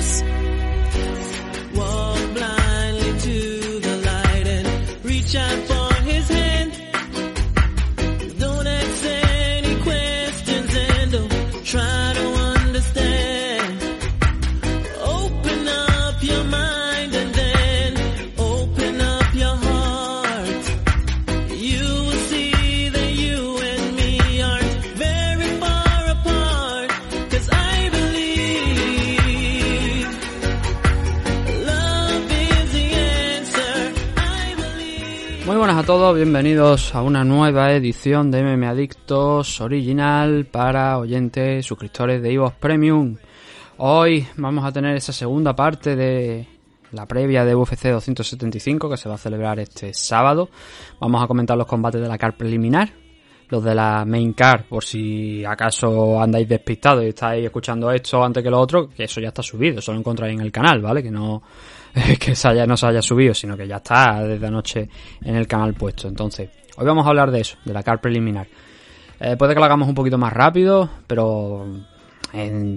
adiós. Todos, bienvenidos a una nueva edición de MM Adictos original para oyentes, suscriptores de Evox Premium. Hoy vamos a tener esa segunda parte de la previa de UFC 275 que se va a celebrar este sábado. Vamos a comentar los combates de la car preliminar, los de la main car, por si acaso andáis despistados y estáis escuchando esto antes que lo otro, que eso ya está subido, eso lo encontráis en el canal, ¿vale? Que no que se no se haya subido, sino que ya está desde anoche en el canal puesto. Entonces, hoy vamos a hablar de eso, de la car preliminar. Eh, puede que lo hagamos un poquito más rápido, pero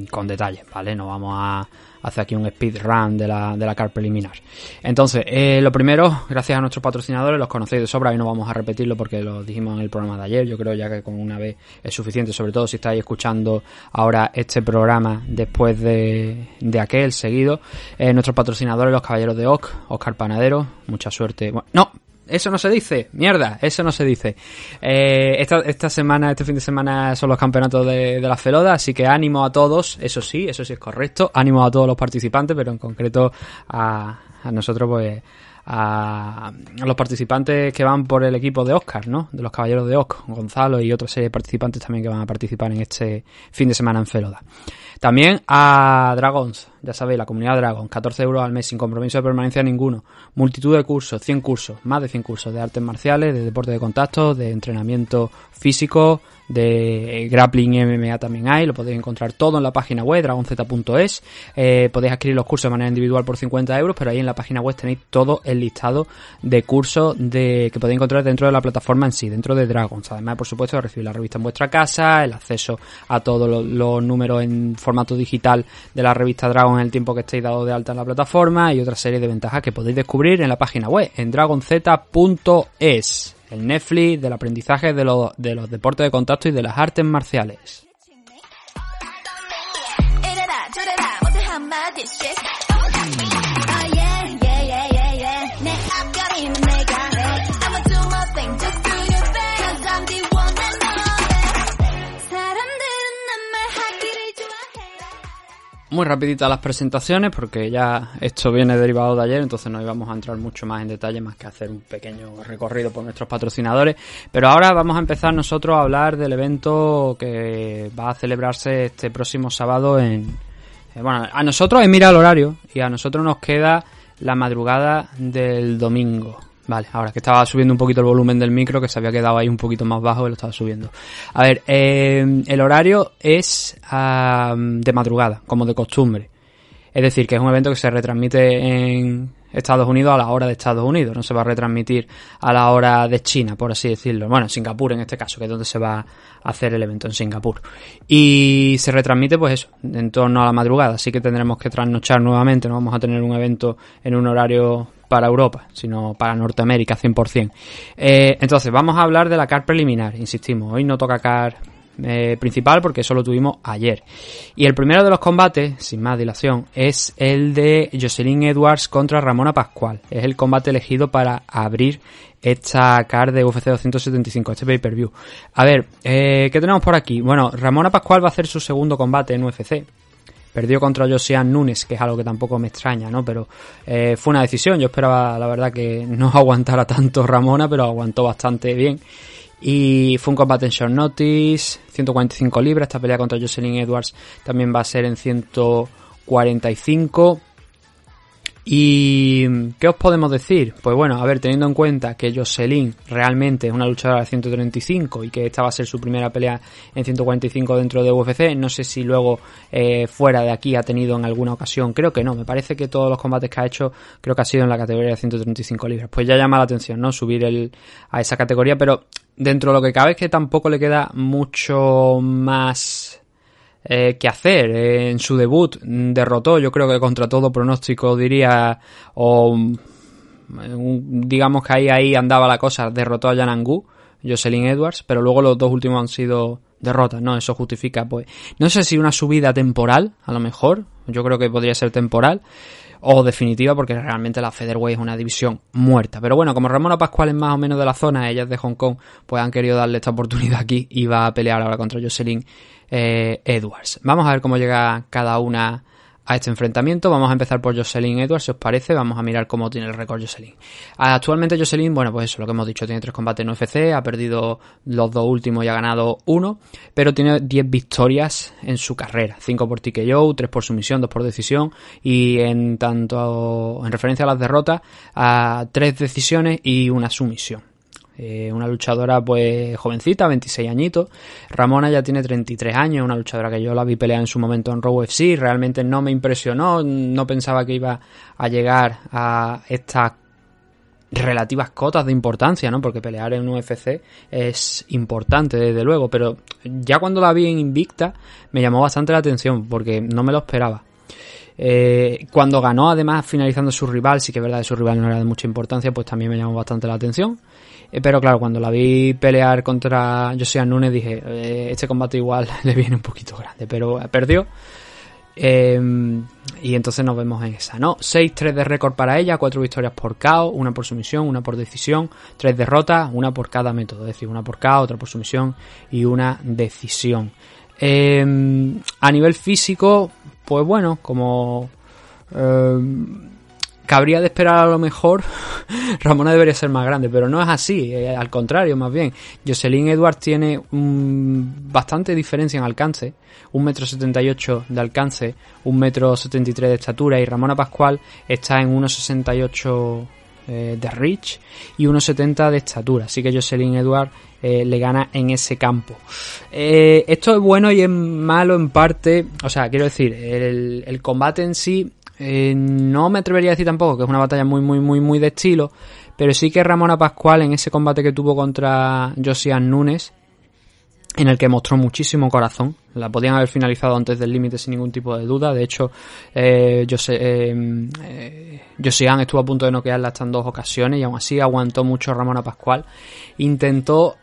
con detalles, ¿vale? No vamos a hacer aquí un speedrun de la, de la car preliminar. Entonces, eh, lo primero, gracias a nuestros patrocinadores, los conocéis de sobra y no vamos a repetirlo porque lo dijimos en el programa de ayer. Yo creo ya que con una vez es suficiente, sobre todo si estáis escuchando ahora este programa después de, de aquel seguido. Eh, nuestros patrocinadores, los caballeros de Oc, Oscar Panadero, mucha suerte. Bueno, no, eso no se dice, mierda, eso no se dice. Eh, esta, esta semana, este fin de semana son los campeonatos de, de la Feloda, así que ánimo a todos, eso sí, eso sí es correcto, ánimo a todos los participantes, pero en concreto a, a nosotros, pues, a, los participantes que van por el equipo de Oscar, ¿no? De los caballeros de Oscar, Gonzalo y otra serie de participantes también que van a participar en este fin de semana en Feloda. También a Dragons, ya sabéis, la comunidad Dragon, 14 euros al mes sin compromiso de permanencia ninguno. Multitud de cursos, 100 cursos, más de 100 cursos de artes marciales, de deporte de contacto, de entrenamiento físico, de grappling y MMA también hay, lo podéis encontrar todo en la página web dragonz.es. Eh, podéis adquirir los cursos de manera individual por 50 euros, pero ahí en la página web tenéis todo el listado de cursos de, que podéis encontrar dentro de la plataforma en sí, dentro de Dragons. Además, por supuesto, recibir la revista en vuestra casa, el acceso a todos los, los números en formato digital de la revista Dragon en el tiempo que estéis dado de alta en la plataforma y otra serie de ventajas que podéis descubrir en la página web, en dragonz.es, el Netflix del aprendizaje de de los deportes de contacto y de las artes marciales. Muy rapiditas las presentaciones porque ya esto viene derivado de ayer, entonces no íbamos a entrar mucho más en detalle más que hacer un pequeño recorrido por nuestros patrocinadores. Pero ahora vamos a empezar nosotros a hablar del evento que va a celebrarse este próximo sábado en... eh, Bueno, a nosotros es mira el horario y a nosotros nos queda la madrugada del domingo. Vale, ahora que estaba subiendo un poquito el volumen del micro, que se había quedado ahí un poquito más bajo y lo estaba subiendo. A ver, eh, el horario es ah, de madrugada, como de costumbre. Es decir, que es un evento que se retransmite en Estados Unidos a la hora de Estados Unidos, no se va a retransmitir a la hora de China, por así decirlo. Bueno, en Singapur en este caso, que es donde se va a hacer el evento, en Singapur. Y se retransmite, pues eso, en torno a la madrugada, así que tendremos que trasnochar nuevamente, no vamos a tener un evento en un horario para Europa, sino para Norteamérica 100%. Eh, entonces, vamos a hablar de la CAR preliminar, insistimos, hoy no toca CAR eh, principal porque eso lo tuvimos ayer. Y el primero de los combates, sin más dilación, es el de Jocelyn Edwards contra Ramona Pascual. Es el combate elegido para abrir esta card de UFC 275, este pay-per-view. A ver, eh, ¿qué tenemos por aquí? Bueno, Ramona Pascual va a hacer su segundo combate en UFC. Perdió contra Josian Nunes, que es algo que tampoco me extraña, ¿no? Pero eh, fue una decisión. Yo esperaba, la verdad, que no aguantara tanto Ramona, pero aguantó bastante bien. Y fue un combate en short notice, 145 libras. Esta pelea contra Jocelyn Edwards también va a ser en 145. ¿Y qué os podemos decir? Pues bueno, a ver, teniendo en cuenta que Jocelyn realmente es una luchadora de 135 y que esta va a ser su primera pelea en 145 dentro de UFC, no sé si luego eh, fuera de aquí ha tenido en alguna ocasión, creo que no, me parece que todos los combates que ha hecho creo que ha sido en la categoría de 135 libras. Pues ya llama la atención, ¿no? Subir el, a esa categoría, pero dentro de lo que cabe es que tampoco le queda mucho más eh, que hacer. En su debut derrotó, yo creo que contra todo pronóstico diría, o mm, digamos que ahí, ahí andaba la cosa, derrotó a Yanangu, Jocelyn Edwards, pero luego los dos últimos han sido derrotas, ¿no? Eso justifica, pues, no sé si una subida temporal, a lo mejor, yo creo que podría ser temporal, o definitiva, porque realmente la Featherweight es una división muerta. Pero bueno, como Ramona Pascual es más o menos de la zona, ella es de Hong Kong, pues han querido darle esta oportunidad aquí y va a pelear ahora contra Jocelyn eh, Edwards. Vamos a ver cómo llega cada una a este enfrentamiento. Vamos a empezar por Jocelyn Edwards, si os parece. Vamos a mirar cómo tiene el récord Jocelyn. Actualmente Jocelyn, bueno, pues eso, lo que hemos dicho, tiene tres combates en UFC, ha perdido los dos últimos y ha ganado uno, pero tiene 10 victorias en su carrera. 5 por TKO, 3 por sumisión, 2 por decisión y en tanto, en referencia a las derrotas, a 3 decisiones y una sumisión. Eh, una luchadora pues jovencita, 26 añitos. Ramona ya tiene 33 años, una luchadora que yo la vi pelear en su momento en Raw FC, realmente no me impresionó, no pensaba que iba a llegar a estas relativas cotas de importancia, ¿no? Porque pelear en UFC es importante, desde luego, pero ya cuando la vi en Invicta me llamó bastante la atención porque no me lo esperaba. Eh, cuando ganó, además, finalizando su rival, sí que es verdad que su rival no era de mucha importancia, pues también me llamó bastante la atención. Eh, pero claro, cuando la vi pelear contra Josiah Nunes dije, eh, este combate igual le viene un poquito grande, pero perdió. Eh, y entonces nos vemos en esa, ¿no? 6-3 de récord para ella, 4 victorias por KO, una por sumisión, una por decisión, 3 derrotas, una por cada método, es decir, una por KO, otra por sumisión y una decisión. Eh, a nivel físico, pues bueno, como eh, cabría de esperar a lo mejor, Ramona debería ser más grande, pero no es así, eh, al contrario, más bien. Jocelyn Edwards tiene bastante diferencia en alcance, un metro setenta y ocho de alcance, un metro setenta y tres de estatura, y Ramona Pascual está en 1,68 eh, de reach y 1,70 de estatura, así que Jocelyn Edwards eh, le gana en ese campo. Esto es bueno y es malo en parte, o sea, quiero decir, el combate en sí eh, no me atrevería a decir tampoco que es una batalla muy, muy, muy, muy de estilo, pero sí que Ramona Pascual en ese combate que tuvo contra Josian Nunes, en el que mostró muchísimo corazón, la podían haber finalizado antes del límite sin ningún tipo de duda, de hecho, eh, Jose, eh, eh, Josian estuvo a punto de noquearla hasta en dos ocasiones y aún así aguantó mucho Ramona Pascual, intentó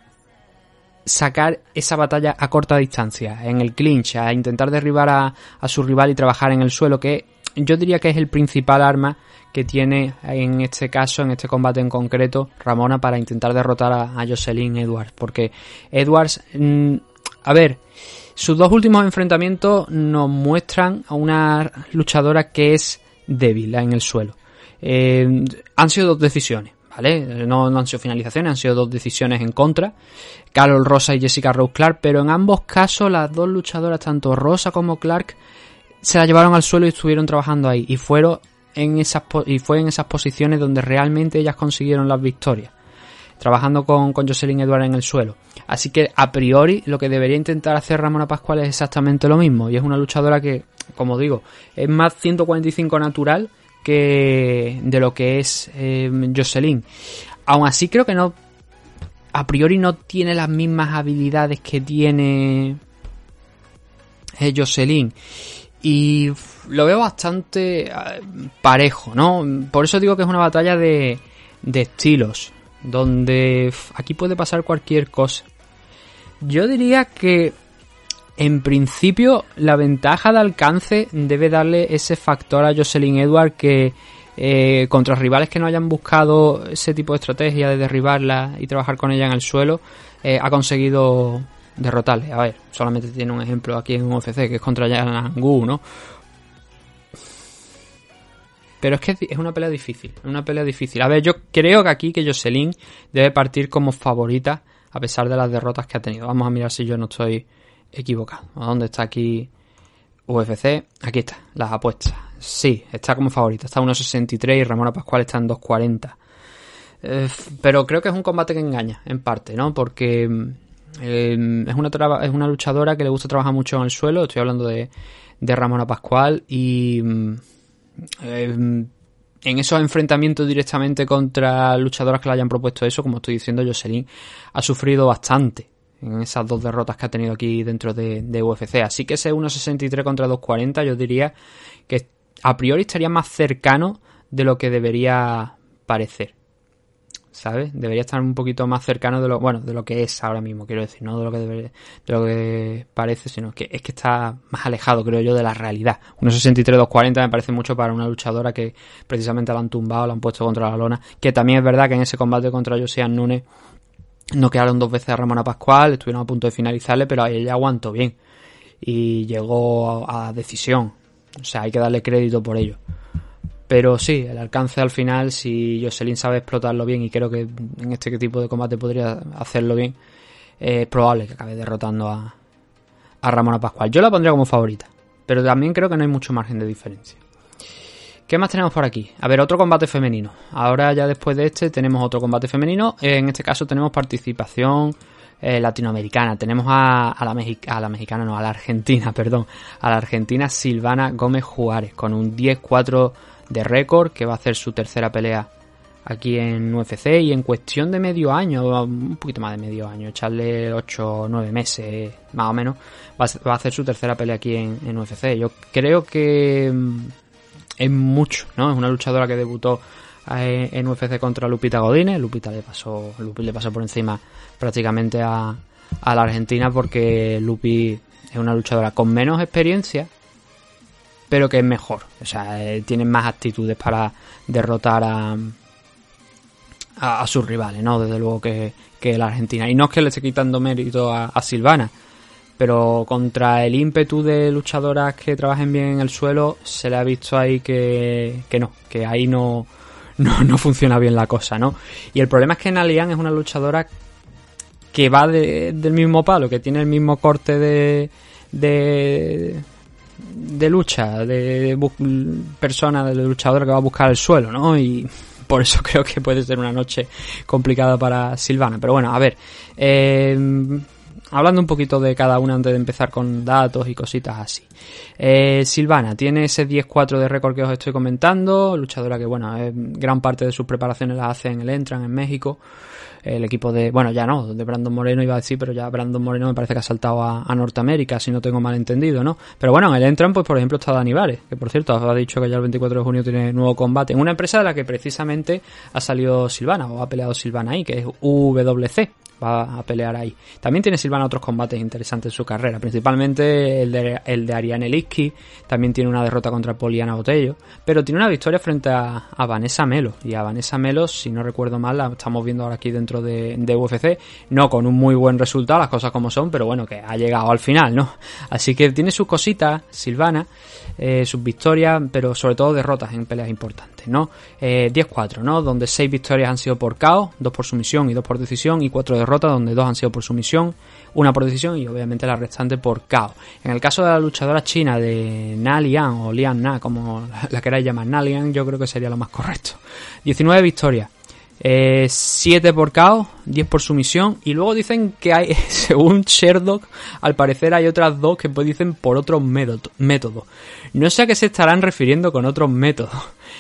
sacar esa batalla a corta distancia, en el clinch, a intentar derribar a, a su rival y trabajar en el suelo, que yo diría que es el principal arma que tiene en este caso, en este combate en concreto, Ramona para intentar derrotar a, a Jocelyn Edwards. Porque Edwards, mm, a ver, sus dos últimos enfrentamientos nos muestran a una luchadora que es débil en el suelo. Eh, han sido dos decisiones. ¿Vale? No, no han sido finalizaciones, han sido dos decisiones en contra. Carol Rosa y Jessica Rose Clark, pero en ambos casos las dos luchadoras, tanto Rosa como Clark, se la llevaron al suelo y estuvieron trabajando ahí. Y fueron en esas y fue en esas posiciones donde realmente ellas consiguieron las victorias. Trabajando con, con Jocelyn Edwards en el suelo. Así que a priori lo que debería intentar hacer Ramona Pascual es exactamente lo mismo. Y es una luchadora que, como digo, es más 145 natural que de lo que es eh, Jocelyn. Aún así creo que no a priori no tiene las mismas habilidades que tiene eh, Jocelyn. Y lo veo bastante eh, parejo, ¿no? Por eso digo que es una batalla de, de estilos, donde aquí puede pasar cualquier cosa. Yo diría que en principio la ventaja de alcance debe darle ese factor a Jocelyn Edward que eh, contra rivales que no hayan buscado ese tipo de estrategia de derribarla y trabajar con ella en el suelo, eh, ha conseguido derrotarle. A ver, solamente tiene un ejemplo aquí en UFC que es contra Yanangu, ¿no? Pero es que es una pelea difícil, es una pelea difícil. A ver, yo creo que aquí que Jocelyn debe partir como favorita a pesar de las derrotas que ha tenido. Vamos a mirar si yo no estoy equivocado. ¿A dónde está aquí UFC? Aquí está, las apuestas. Sí, está como favorita, está en 1.63 y Ramona Pascual está en 2.40. Eh, pero creo que es un combate que engaña, en parte, ¿no? Porque es, una traba, es una luchadora que le gusta trabajar mucho en el suelo. Estoy hablando de, de Ramona Pascual y eh, en esos enfrentamientos directamente contra luchadoras que le hayan propuesto eso, como estoy diciendo, Jocelyn ha sufrido bastante. en esas dos derrotas que ha tenido aquí dentro de, de UFC. Así que ese 1.63 contra 2.40 yo diría que a priori estaría más cercano de lo que debería parecer. ¿Sabes? Debería estar un poquito más cercano de lo, bueno, de lo que es ahora mismo, quiero decir, no de lo que debería, de lo que parece, sino que es que está más alejado, creo yo, de la realidad. 1.63-2.40 me parece mucho para una luchadora que precisamente la han tumbado, la han puesto contra la lona, que también es verdad que en ese combate contra Josian Nunes no quedaron dos veces a Ramona Pascual, estuvieron a punto de finalizarle, pero ella aguantó bien y llegó a, a decisión. O sea, hay que darle crédito por ello. Pero sí, el alcance al final, si Jocelyn sabe explotarlo bien, y creo que en este tipo de combate podría hacerlo bien, es probable que acabe derrotando a, a Ramona Pascual. Yo la pondría como favorita, pero también creo que no hay mucho margen de diferencia. ¿Qué más tenemos por aquí? A ver, otro combate femenino. Ahora ya después de este tenemos otro combate femenino. En este caso tenemos participación eh, latinoamericana. Tenemos a, a la a la mexicana, no, a la argentina, perdón. A la argentina Silvana Gómez Juárez con un 10-4 de récord que va a hacer su tercera pelea aquí en UFC y en cuestión de medio año, un poquito más de medio año, echarle 8 o 9 meses más o menos, va a, hacer su tercera pelea aquí en, UFC. Yo creo que mm, es mucho, ¿no? Es una luchadora que debutó eh, en UFC contra Lupita Godínez. Lupita le pasó, le pasó por encima prácticamente a, a la Argentina porque Lupi es una luchadora con menos experiencia, pero que es mejor. O sea, eh, tiene más actitudes para derrotar a, sus rivales, ¿no? Desde luego que, que la Argentina. Y no es que le esté quitando mérito a, Silvana, pero contra el ímpetu de luchadoras que trabajen bien en el suelo, se le ha visto ahí que, que no, que ahí no, no, no funciona bien la cosa, ¿no? Y el problema es que Nalian es una luchadora que va de- del mismo palo, que tiene el mismo corte de, de, de lucha, de bu- persona, de luchadora que va a buscar el suelo, ¿no? Y por eso creo que puede ser una noche complicada para Silvana. Pero bueno, a ver, eh, hablando un poquito de cada una antes de empezar con datos y cositas así. Eh, Silvana tiene ese 10-4 de récord que os estoy comentando, luchadora que, bueno, eh, gran parte de sus preparaciones las hace en el Entran, en México. El equipo de, bueno, ya no, de Brandon Moreno iba a decir, pero ya Brandon Moreno me parece que ha saltado a, Norteamérica, si no tengo mal entendido, ¿no? Pero bueno, en el Entran, pues por ejemplo está Dani Vares, que por cierto ha dicho que ya el 24 de junio tiene nuevo combate, en una empresa de la que precisamente ha salido Silvana, o ha peleado Silvana ahí, que es UWC, va a pelear ahí. También tiene Silvana otros combates interesantes en su carrera, principalmente el de, el de Ariane Liski, también tiene una derrota contra Poliana Botello, pero tiene una victoria frente a, Vanessa Melo, y a Vanessa Melo, si no recuerdo mal, la estamos viendo ahora aquí dentro de, de UFC, no con un muy buen resultado, las cosas como son, pero bueno, que ha llegado al final, ¿no? Así que tiene sus cositas, Silvana, eh, sus victorias, pero sobre todo derrotas en peleas importantes, ¿no? Eh, 10-4, ¿no? Donde 6 victorias han sido por KO, 2 por sumisión y 2 por decisión, y 4 derrotas, donde 2 han sido por sumisión, una por decisión y obviamente la restante por KO. En el caso de la luchadora china de Na Lian, o Lian Na, como la queráis llamar, Na Lian, yo creo que sería lo más correcto. 19 victorias. 7 por KO, 10 por sumisión y luego dicen que hay, según Sherlock, al parecer hay otras dos que pues dicen por otros método- métodos. No sé a qué se estarán refiriendo con otros métodos.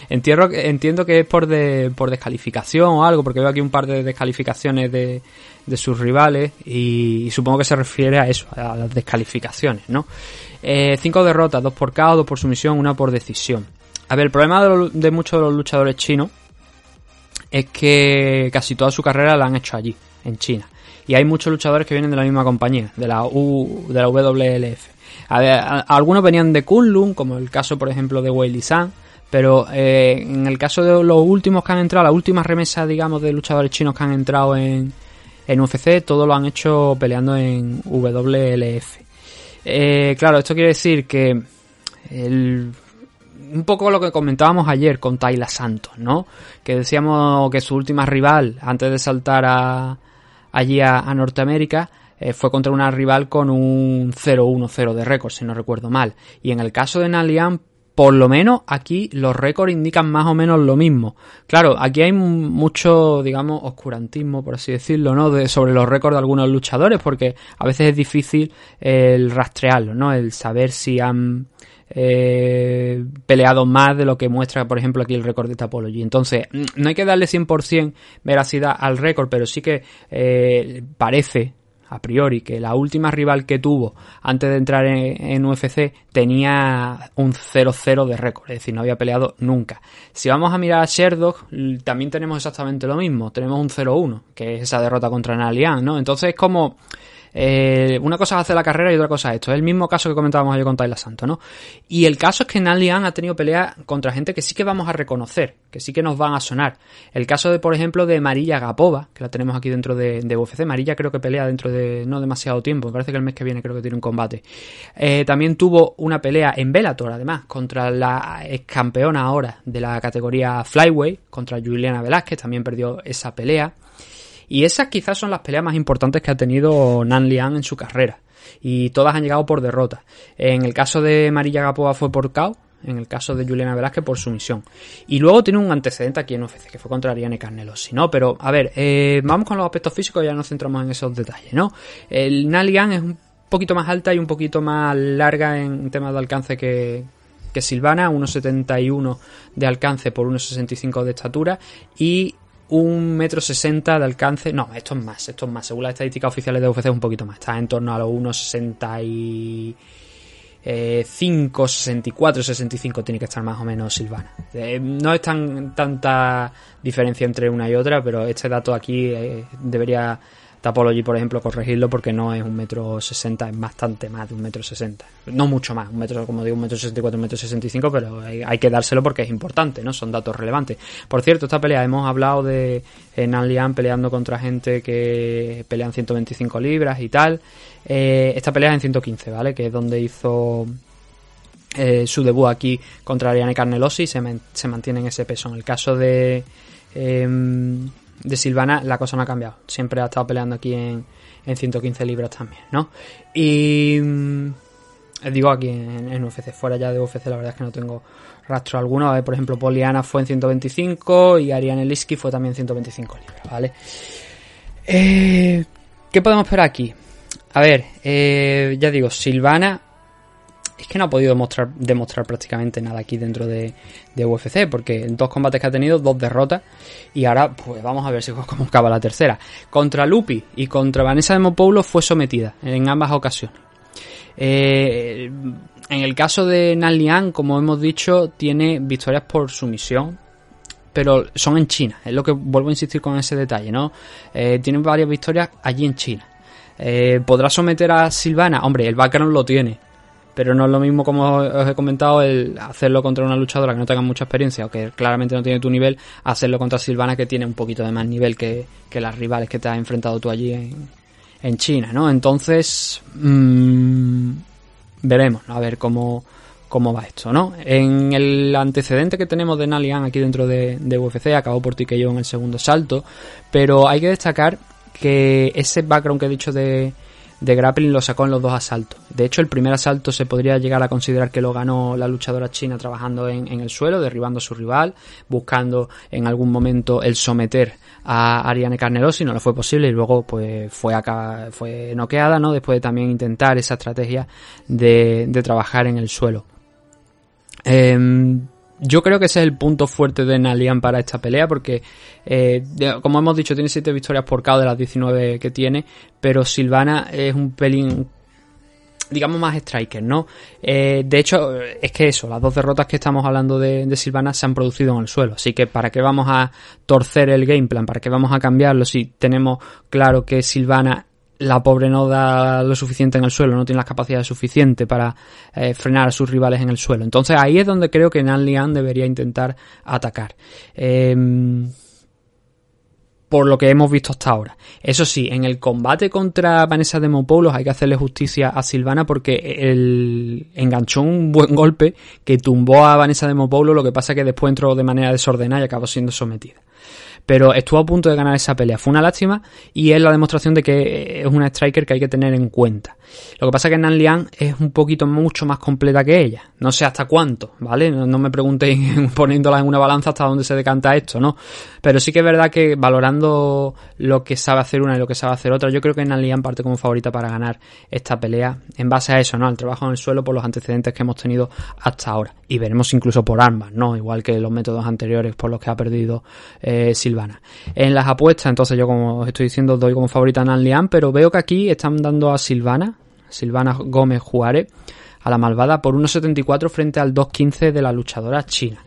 Entiendo, entiendo que es por, de, por descalificación o algo, porque veo aquí un par de descalificaciones de, de sus rivales y, y supongo que se refiere a eso, a las descalificaciones, ¿no? 5 derrotas, 2 por KO, 2 por sumisión, 1 por decisión. A ver, el problema de, lo- de muchos de los luchadores chinos es que casi toda su carrera la han hecho allí, en China. Y hay muchos luchadores que vienen de la misma compañía, de la U, de la WLF. A ver, algunos venían de Kunlun, como el caso, por ejemplo, de Wei San, pero eh, en el caso de los últimos que han entrado, la última remesa, digamos, de luchadores chinos que han entrado en, en UFC, todo lo han hecho peleando en WLF. Eh, claro, esto quiere decir que un poco lo que comentábamos ayer con Tayla Santos, ¿no? Que decíamos que su última rival, antes de saltar a, allí a, a Norteamérica, eh, fue contra una rival con un 0-1-0 de récord, si no recuerdo mal. Y en el caso de Nalian, por lo menos aquí los récords indican más o menos lo mismo. Claro, aquí hay mucho, digamos, oscurantismo, por así decirlo, ¿no? De, sobre los récords de algunos luchadores, porque a veces es difícil el rastrearlo, ¿no? El saber si han eh, peleado más de lo que muestra, por ejemplo, aquí el récord de Tapology. Entonces, mm, no hay que darle 100% veracidad al récord, pero sí que eh, parece a priori, que la última rival que tuvo antes de entrar en, UFC tenía un 0-0 de récord, es decir, no había peleado nunca. Si vamos a mirar a Sherdog, también tenemos exactamente lo mismo, tenemos un 0-1, que es esa derrota contra Nalian, ¿no? Entonces es como... eh, una cosa es hacer la carrera y otra cosa es esto. Es el mismo caso que comentábamos ayer con Tayla Santos, ¿no? Y el caso es que Nalian ha tenido peleas contra gente que sí que vamos a reconocer, que sí que nos van a sonar. El caso de, por ejemplo, de Marilla Gapova, que la tenemos aquí dentro de, UFC. Marilla creo que pelea dentro de no demasiado tiempo, me parece que el mes que viene creo que tiene un combate. Eh, también tuvo una pelea en Bellator, además, contra la ex campeona ahora de la categoría Flyweight, contra Juliana Velázquez, también perdió esa pelea. Y esas quizás son las peleas más importantes que ha tenido Nan Liang en su carrera. Y todas han llegado por derrota. En el caso de Marilla Gapova fue por KO. En el caso de Juliana Velázquez por sumisión. Y luego tiene un antecedente aquí en UFC, que fue contra Ariane Carnelosi, ¿no? Pero, a ver, eh, vamos con los aspectos físicos ya nos centramos en esos detalles, ¿no? El Nan Liang es un poquito más alta y un poquito más larga en temas de alcance que, que Silvana, 1,71 de alcance por 1,65 de estatura y un metro sesenta de alcance. No, esto es más, esto es más. Según las estadísticas oficiales de UFC es un poquito más. Está en torno a los 1,65, eh, 64, 65 tiene que estar más o menos Silvana. Eh, no es tan tanta diferencia entre una y otra, pero este dato aquí eh, debería Tapology, por ejemplo, corregirlo porque no es un metro sesenta, es bastante más de un metro sesenta. No mucho más, un metro, como digo, un metro sesenta y cuatro, un metro sesenta y cinco, pero hay, que dárselo porque es importante, ¿no? Son datos relevantes. Por cierto, esta pelea hemos hablado de eh, Nan Lian peleando contra gente que pelean 125 libras y tal. Eh, esta pelea es en 115, ¿vale? Que es donde hizo eh, su debut aquí contra Ariane Carnelosi se, se mantiene en ese peso. En el caso de, em, de Silvana, la cosa no ha cambiado. Siempre ha estado peleando aquí en, en 115 libras también, ¿no? Y mm, digo aquí en, en UFC, fuera ya de UFC, la verdad es que no tengo rastro alguno. A ver, por ejemplo, Poliana fue en 125 y Ariane Liski fue también en 125 libras, ¿vale? Eh, ¿Qué podemos esperar aquí? A ver, eh, ya digo, Silvana es que no ha podido mostrar, demostrar prácticamente nada aquí dentro de, UFC, porque en dos combates que ha tenido, dos derrotas, y ahora pues vamos a ver si cómo acaba la tercera. Contra Lupi y contra Vanessa Demopoulos fue sometida en ambas ocasiones. Eh, en el caso de Nan como hemos dicho, tiene victorias por sumisión, pero son en China, es lo que vuelvo a insistir con ese detalle, ¿no? Eh, tiene varias victorias allí en China. Eh, ¿Podrá someter a Silvana? Hombre, el background lo tiene, pero no es lo mismo como os he comentado el hacerlo contra una luchadora que no tenga mucha experiencia o que claramente no tiene tu nivel, hacerlo contra Silvana que tiene un poquito de más nivel que, que las rivales que te has enfrentado tú allí en, en China, ¿no? Entonces, mmm, veremos, ¿no? a ver cómo, cómo va esto, ¿no? En el antecedente que tenemos de Nalian aquí dentro de, de UFC, acabó por TKO en el segundo salto, pero hay que destacar que ese background que he dicho de, de grappling lo sacó en los dos asaltos. De hecho, el primer asalto se podría llegar a considerar que lo ganó la luchadora china trabajando en, en el suelo, derribando a su rival, buscando en algún momento el someter a Ariane Carnerosi, no le fue posible y luego pues fue acá, fue noqueada, ¿no? Después de también intentar esa estrategia de, de trabajar en el suelo. Em, yo creo que ese es el punto fuerte de Nalian para esta pelea porque, eh, como hemos dicho, tiene 7 victorias por KO de las 19 que tiene, pero Silvana es un pelín, digamos, más striker, ¿no? Eh, de hecho, es que eso, las dos derrotas que estamos hablando de Silvana se han producido en el suelo, así que ¿para qué vamos a torcer el game plan? ¿Para qué vamos a cambiarlo si tenemos claro que Silvana la pobre no da lo suficiente en el suelo, no tiene las capacidades suficientes para eh, frenar a sus rivales en el suelo. Entonces ahí es donde creo que Nan Lian debería intentar atacar. Em, por lo que hemos visto hasta ahora. Eso sí, en el combate contra Vanessa Demopoulos hay que hacerle justicia a Silvana porque el enganchó un buen golpe que tumbó a Vanessa Demopoulos, lo que pasa que después entró de manera desordenada y acabó siendo sometida pero estuvo a punto de ganar esa pelea. Fue una lástima y es la demostración de que es una striker que hay que tener en cuenta. Lo que pasa es que Nan Lian es un poquito mucho más completa que ella. No sé hasta cuánto, ¿vale? No, me preguntéis poniéndola en una balanza hasta dónde se decanta esto, ¿no? Pero sí que es verdad que valorando lo que sabe hacer una y lo que sabe hacer otra, yo creo que Nan Lian parte como favorita para ganar esta pelea en base a eso, ¿no? Al trabajo en el suelo por los antecedentes que hemos tenido hasta ahora. Y veremos incluso por armas, ¿no? Igual que los métodos anteriores por los que ha perdido eh, Silvana. En las apuestas, entonces yo como os estoy diciendo, doy como favorita a Nan Lian, pero veo que aquí están dando a Silvana, Silvana Gómez Juárez, a la malvada por 1.74 frente al 2.15 de la luchadora china.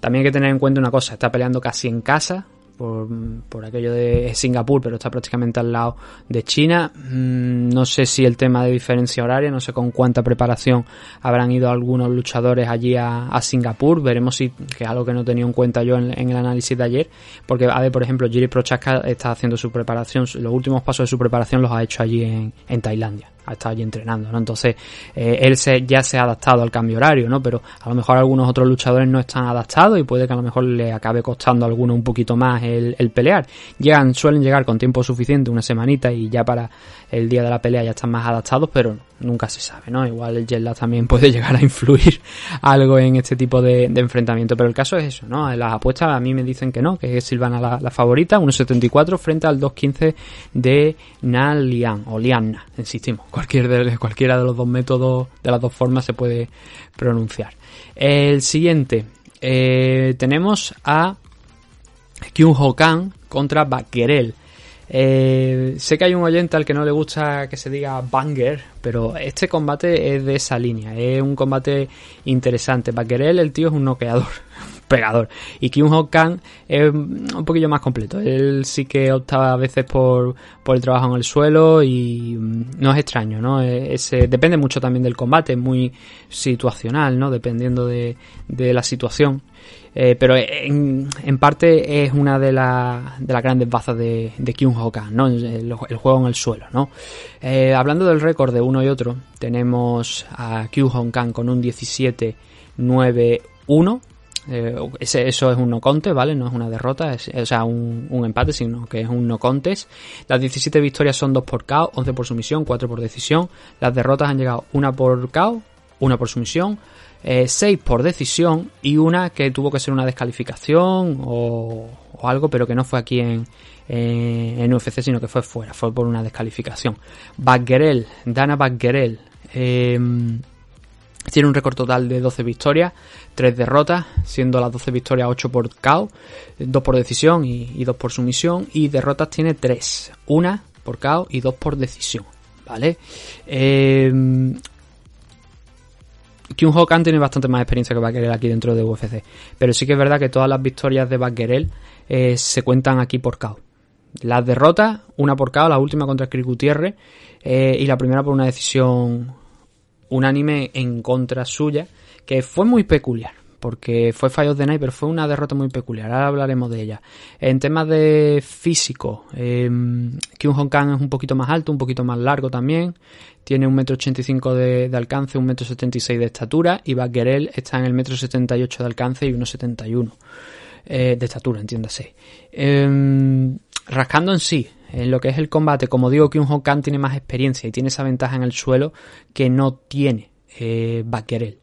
También hay que tener en cuenta una cosa, está peleando casi en casa, por, por aquello de Singapur, pero está prácticamente al lado de China. Mm, No sé si el tema de diferencia horaria, no sé con cuánta preparación habrán ido algunos luchadores allí a, Singapur. Veremos si, que es algo que no tenía en cuenta yo en, en el análisis de ayer, porque, a ver, por ejemplo, Jiri Prochaska está haciendo su preparación, los últimos pasos de su preparación los ha hecho allí en, en Tailandia ha estado allí entrenando, ¿no? Entonces, eh, él se, ya se ha adaptado al cambio horario, ¿no? Pero a lo mejor algunos otros luchadores no están adaptados y puede que a lo mejor le acabe costando a alguno un poquito más el, el pelear. Llegan, suelen llegar con tiempo suficiente, una semanita, y ya para el día de la pelea ya están más adaptados, pero nunca se sabe, ¿no? Igual el jet también puede llegar a influir algo en este tipo de, enfrentamiento. Pero el caso es eso, ¿no? Las apuestas a mí me dicen que no, que es Silvana la, la favorita, 1.74 frente al 2.15 de Na Lian, o Lianna, insistimos. Cualquier de, cualquiera de los dos métodos, de las dos formas se puede pronunciar. El siguiente, eh, tenemos a Kyung Ho Kang contra Baquerel. Eh, sé que hay un oyente al que no le gusta que se diga banger, pero este combate es de esa línea, es un combate interesante. Baquerel, el tío es un noqueador, pegador. Y Kyung Kang es un poquillo más completo. Él sí que opta a veces por, por el trabajo en el suelo y mm, no es extraño, ¿no? Eh, depende mucho también del combate, es muy situacional, ¿no? Dependiendo de, de la situación. Eh, pero en, parte es una de, la, de las grandes bazas de, de Kyung Ho ¿no? El, juego en el suelo, ¿no? Eh, hablando del récord de uno y otro, tenemos a Kyung Ho Kang con un 17-9-1. Eh, eso es un no contest, ¿vale? No es una derrota, es, o sea, un, un, empate, sino que es un no contest. Las 17 victorias son 2 por KO, 11 por sumisión, 4 por decisión. Las derrotas han llegado una por KO, una por sumisión, eh, 6 por decisión y una que tuvo que ser una descalificación o, o algo, pero que no fue aquí en, en, en, UFC, sino que fue fuera, fue por una descalificación. Baggerel, Dana Baggerel, eh, tiene un récord total de 12 victorias, 3 derrotas, siendo las 12 victorias 8 por KO, 2 por decisión y, y 2 por sumisión, y derrotas tiene 3, una por KO y 2 por decisión, ¿vale? Eh, Kyung Ho Kang tiene bastante más experiencia que Baggerel aquí dentro de UFC. Pero sí que es verdad que todas las victorias de Baggerel eh, se cuentan aquí por KO. Las derrotas, una por KO, la última contra Chris Gutiérrez eh, y la primera por una decisión unánime en contra suya, que fue muy peculiar porque fue fallos de Night, pero fue una derrota muy peculiar. Ahora hablaremos de ella. En temas de físico, eh, Kyung Hong Kang es un poquito más alto, un poquito más largo también. Tiene un metro ochenta y cinco de, de alcance, un metro setenta y seis de estatura. Y Baggerel está en el metro setenta y ocho de alcance y 1,71 eh, de estatura, entiéndase. Eh, rascando en sí, en lo que es el combate, como digo, Kyung Hong Kang tiene más experiencia y tiene esa ventaja en el suelo que no tiene eh, Baggerel.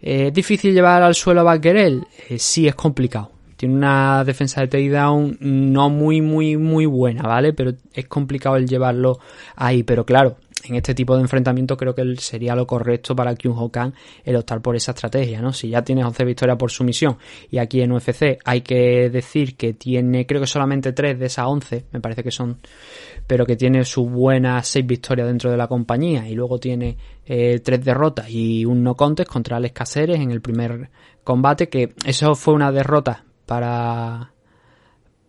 ¿Es difícil llevar al suelo a Baggerel? Eh, sí, es complicado. Tiene una defensa de takedown no muy, muy, muy buena, ¿vale? Pero es complicado el llevarlo ahí. Pero claro, en este tipo de enfrentamiento creo que sería lo correcto para Kyung Ho Kang el optar por esa estrategia, ¿no? Si ya tienes 11 victorias por sumisión y aquí en UFC hay que decir que tiene, creo que solamente 3 de esas 11, me parece que son, pero que tiene sus buenas 6 victorias dentro de la compañía y luego tiene eh, 3 derrotas y un no contest contra Alex Caceres en el primer combate, que eso fue una derrota para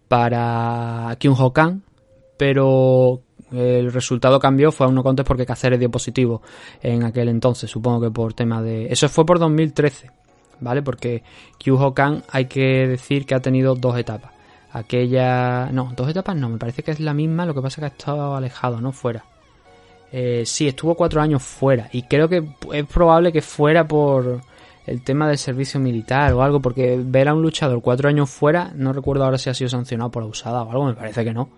para Kyung Ho Kang, pero el resultado cambió, fue a uno contest porque Cáceres dio positivo en aquel entonces, supongo que por tema de... Eso fue por 2013, ¿vale? Porque Kyuho Kang hay que decir que ha tenido dos etapas. Aquella... No, dos etapas no, me parece que es la misma, lo que pasa es que ha estado alejado, ¿no? Fuera. Eh, sí, estuvo cuatro años fuera y creo que es probable que fuera por el tema del servicio militar o algo, porque ver a un luchador cuatro años fuera, no recuerdo ahora si ha sido sancionado por abusada o algo, me parece que no.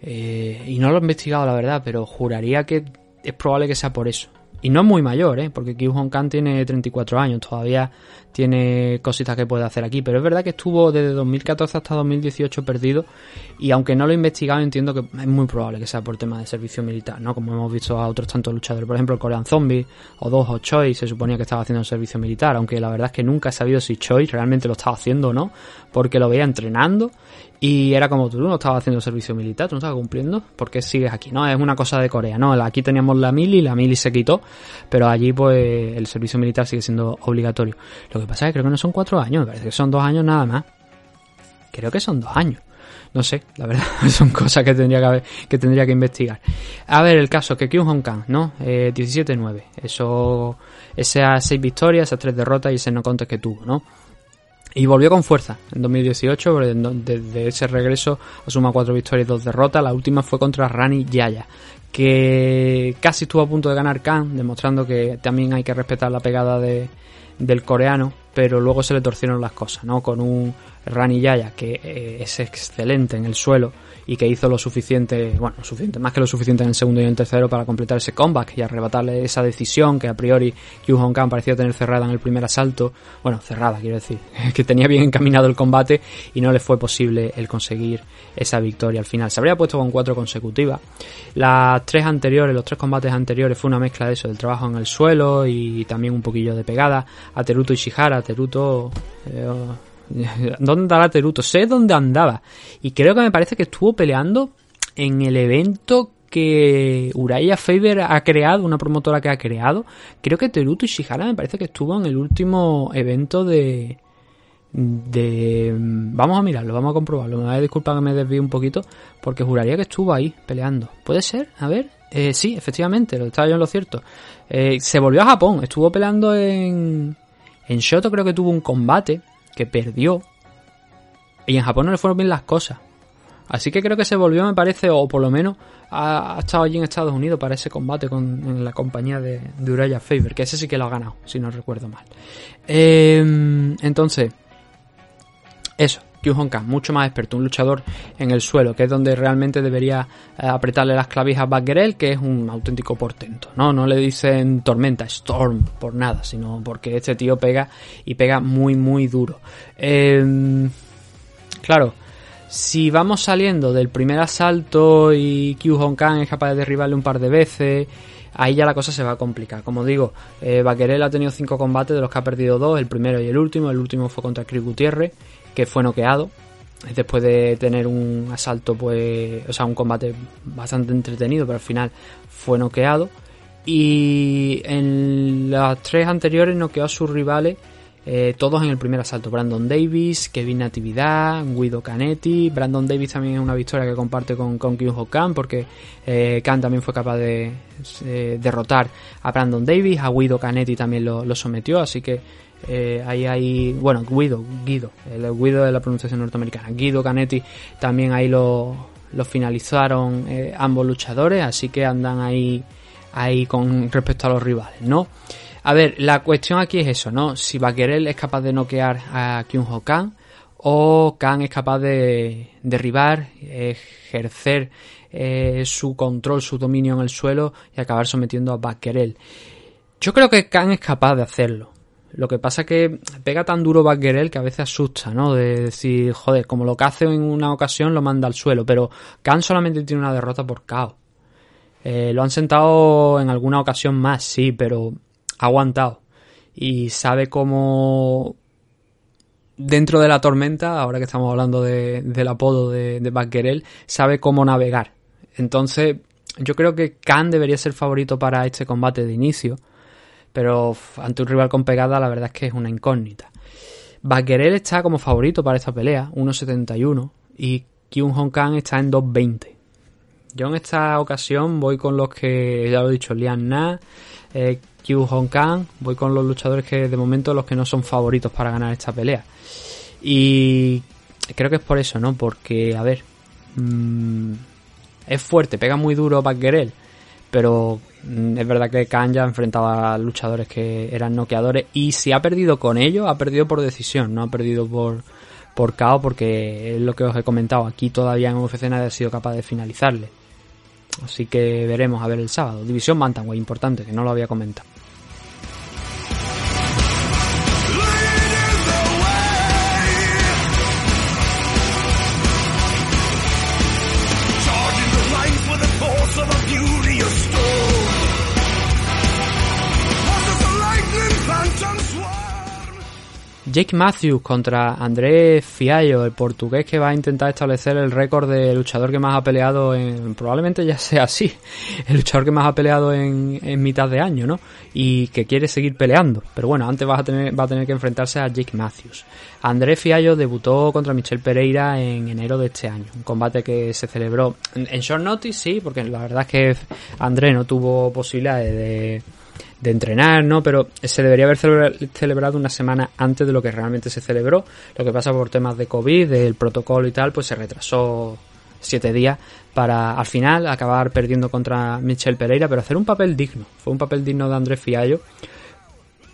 Eh, y no lo he investigado, la verdad, pero juraría que es probable que sea por eso. Y no es muy mayor, ¿eh? Porque Kyu Hong Kang tiene 34 años, todavía tiene cositas que puede hacer aquí. Pero es verdad que estuvo desde 2014 hasta 2018 perdido. Y aunque no lo he investigado, entiendo que es muy probable que sea por tema de servicio militar, ¿no? Como hemos visto a otros tantos luchadores. Por ejemplo, el Korean Zombie o Dos o Choi se suponía que estaba haciendo servicio militar. Aunque la verdad es que nunca he sabido si Choi realmente lo estaba haciendo o no. Porque lo veía entrenando y era como tú no estabas haciendo servicio militar, tú no estabas cumpliendo, ¿por qué sigues aquí? No, es una cosa de Corea, ¿no? Aquí teníamos la mili, la mili se quitó, pero allí pues el servicio militar sigue siendo obligatorio. Lo que pasa es que creo que no son cuatro años, me parece que son dos años nada más. Creo que son dos años. No sé, la verdad, son cosas que tendría que, haber, que tendría que investigar. A ver, el caso, que Kyung Hong Kang, ¿no? Eh, 17-9. Eso, esas seis victorias, esas tres derrotas y ese no contes que tuvo, ¿no? Y volvió con fuerza en 2018, porque desde ese regreso suma cuatro victorias y dos derrotas. La última fue contra Rani Yaya, que casi estuvo a punto de ganar Khan, demostrando que también hay que respetar la pegada de, del coreano, pero luego se le torcieron las cosas, ¿no? Con un Rani Yaya que eh, es excelente en el suelo y que hizo lo suficiente, bueno, suficiente, más que lo suficiente en el segundo y en el tercero para completar ese comeback y arrebatarle esa decisión que a priori Yu Hong Kang parecía tener cerrada en el primer asalto, bueno, cerrada quiero decir, que tenía bien encaminado el combate y no le fue posible el conseguir esa victoria al final. Se habría puesto con cuatro consecutivas. Las tres anteriores, los tres combates anteriores fue una mezcla de eso, del trabajo en el suelo y también un poquillo de pegada. A Teruto Ishihara, Teruto eh, ¿Dónde andaba Teruto? Sé dónde andaba. Y creo que me parece que estuvo peleando en el evento que Uraya Faber ha creado, una promotora que ha creado. Creo que Teruto Ishihara me parece que estuvo en el último evento de. de. Vamos a mirarlo, vamos a comprobarlo. Me va a disculpar que me desvíe un poquito, porque juraría que estuvo ahí peleando. ¿Puede ser? A ver. Eh, sí, efectivamente, lo estaba yo en lo cierto. Eh, se volvió a Japón, estuvo peleando en. En Shoto, creo que tuvo un combate que perdió. Y en Japón no le fueron bien las cosas. Así que creo que se volvió, me parece, o por lo menos ha, estado allí en Estados Unidos para ese combate con la compañía de, de Uraya Faber, que ese sí que lo ha ganado, si no recuerdo mal. Eh, entonces, eso, Kyu Hong Kang, mucho más experto, un luchador en el suelo, que es donde realmente debería eh, apretarle las clavijas a Baggerel, que es un auténtico portento. No, no le dicen tormenta, storm, por nada, sino porque este tío pega y pega muy, muy duro. Eh, claro, si vamos saliendo del primer asalto y Kyu Hong Kang es capaz de derribarle un par de veces, ahí ya la cosa se va a complicar. Como digo, eh, ha tenido cinco combates, de los que ha perdido dos, el primero y el último. El último fue contra Chris Gutiérrez, que fue noqueado. Después de tener un asalto, pues, o sea, un combate bastante entretenido, pero al final fue noqueado. Y en las tres anteriores noqueó a sus rivales, eh, todos en el primer asalto. Brandon Davis, Kevin Natividad, Guido Canetti. Brandon Davis también es una victoria que comparte con, con Kyung Ho Khan, porque eh, Khan también fue capaz de eh, derrotar a Brandon Davis. A Guido Canetti también lo, lo sometió, así que eh, ahí hay, bueno, Guido, Guido, el Guido de la pronunciación norteamericana. Guido Canetti también ahí lo, lo finalizaron eh, ambos luchadores, así que andan ahí, ahí con respecto a los rivales, ¿no? A ver, la cuestión aquí es eso, ¿no? Si Baquerel es capaz de noquear a Kyung Ho Khan o Khan es capaz de derribar, ejercer eh, su control, su dominio en el suelo y acabar sometiendo a Baquerel. Yo creo que Khan es capaz de hacerlo. Lo que pasa es que pega tan duro Batgirl que a veces asusta, ¿no? De decir, joder, como lo que hace en una ocasión lo manda al suelo, pero Khan solamente tiene una derrota por KO. Eh, lo han sentado en alguna ocasión más, sí, pero ha aguantado. Y sabe cómo dentro de la tormenta, ahora que estamos hablando de, del apodo de, de sabe cómo navegar. Entonces, yo creo que Khan debería ser favorito para este combate de inicio pero ante un rival con pegada la verdad es que es una incógnita. Baquerel está como favorito para esta pelea, 1.71, y Kyung Hong Kang está en 2.20. Yo en esta ocasión voy con los que, ya lo he dicho, Lian Na, eh, Hong Kang, voy con los luchadores que de momento los que no son favoritos para ganar esta pelea. Y creo que es por eso, ¿no? Porque, a ver, mmm, es fuerte, pega muy duro Baquerel, pero es verdad que Khan ya enfrentaba a luchadores que eran noqueadores y si ha perdido con ellos, ha perdido por decisión, no ha perdido por, por KO porque es lo que os he comentado, aquí todavía en UFC nadie ha sido capaz de finalizarle. Así que veremos a ver el sábado. División Bantamweight, importante, que no lo había comentado. Jake Matthews contra Andrés Fiallo, el portugués que va a intentar establecer el récord de luchador que más ha peleado en. Probablemente ya sea así. El luchador que más ha peleado en, en mitad de año, ¿no? Y que quiere seguir peleando. Pero bueno, antes va a tener, va a tener que enfrentarse a Jake Matthews. Andrés Fiallo debutó contra Michel Pereira en enero de este año. Un combate que se celebró en, en short notice, sí, porque la verdad es que Andrés no tuvo posibilidades de de entrenar, ¿no? Pero se debería haber celebra- celebrado una semana antes de lo que realmente se celebró. Lo que pasa por temas de COVID, del protocolo y tal, pues se retrasó siete días para al final acabar perdiendo contra Michel Pereira, pero hacer un papel digno. Fue un papel digno de Andrés Fiallo.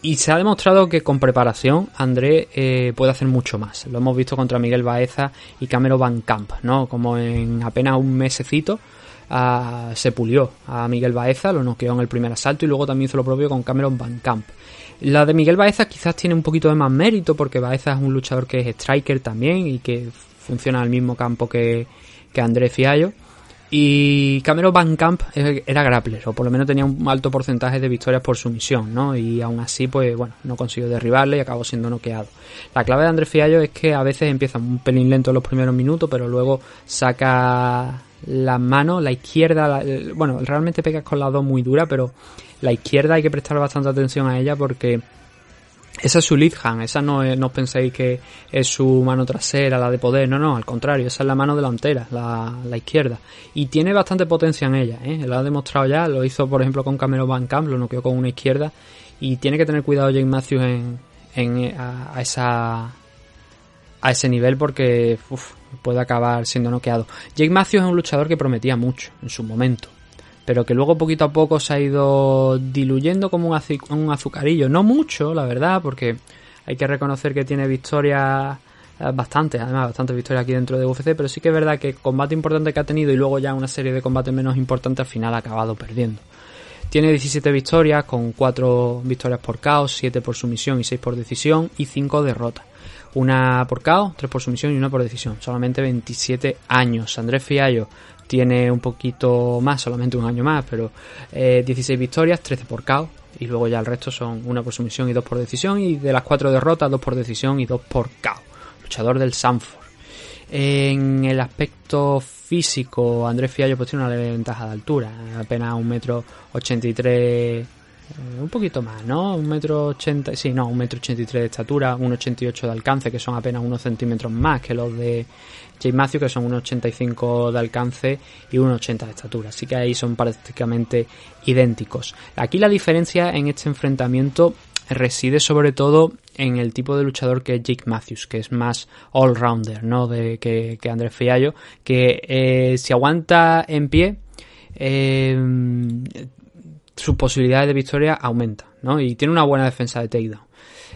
Y se ha demostrado que con preparación André eh, puede hacer mucho más. Lo hemos visto contra Miguel Baeza y Cameron Van Camp, ¿no? Como en apenas un mesecito ah, se pulió a Miguel Baeza, lo noqueó en el primer asalto y luego también hizo lo propio con Cameron Van Camp. La de Miguel Baeza quizás tiene un poquito de más mérito porque Baeza es un luchador que es striker también y que funciona al mismo campo que, que André Fiallo. Y Cameron Van Camp era grappler, o por lo menos tenía un alto porcentaje de victorias por sumisión, ¿no? Y aún así, pues bueno, no consiguió derribarle y acabó siendo noqueado. La clave de Andrés Fiallo es que a veces empieza un pelín lento en los primeros minutos, pero luego saca la izquierda, la- el- bueno, realmente pegas con las dos muy dura, pero la izquierda hay que prestar bastante atención a ella porque esa es su lead hand, esa no, es- no penséis que es su mano trasera, la de poder, no, no, al contrario, esa es la mano delantera, la, izquierda. Y tiene bastante potencia en ella, ¿eh? lo ha demostrado ya, lo hizo por ejemplo con Cameron Van Camp, lo noqueó con una izquierda. Y tiene que tener cuidado Jake Matthews en, a, ese nivel porque puede acabar siendo noqueado. Jake Matthews es un luchador que prometía mucho en su momento, pero que luego poquito a poco se ha ido diluyendo como un, azu- un azucarillo. No mucho, la verdad, porque hay que reconocer que tiene victorias eh, bastantes, además bastantes victorias aquí dentro de UFC, pero sí que es verdad que combate importante que ha tenido y luego ya una serie de combates menos importantes al final ha acabado perdiendo. Tiene 17 victorias, con 4 victorias por KO, 7 por sumisión y 6 por decisión, y 5 derrotas. Una por KO, 3 por sumisión y una por decisión. Solamente 27 años. Andrés Fiallo tiene un poquito más, solamente un año más, pero eh, 16 victorias, 13 por KO. Y luego ya el resto son una por sumisión y dos por decisión. Y de las 4 derrotas, 2 por decisión y 2 por KO. Luchador del Sanford. En el aspecto físico, Andrés Fiallo pues tiene una leve ventaja de altura, apenas un metro ochenta y tres, eh, un poquito más, ¿no? Un metro ochenta, sí, no, un metro ochenta y tres de estatura, un ochenta y ocho de alcance, que son apenas unos centímetros más que los de Jay Matthews, que son unos ochenta y cinco de alcance y unos ochenta de estatura, así que ahí son prácticamente idénticos. Aquí la diferencia en este enfrentamiento reside sobre todo en el tipo de luchador que es Jake Matthews, que es más all-rounder, ¿no? De, que, que Andrés Fiallo, que eh, si aguanta en pie, eh, sus posibilidades de victoria aumentan, ¿no? Y tiene una buena defensa de takedown.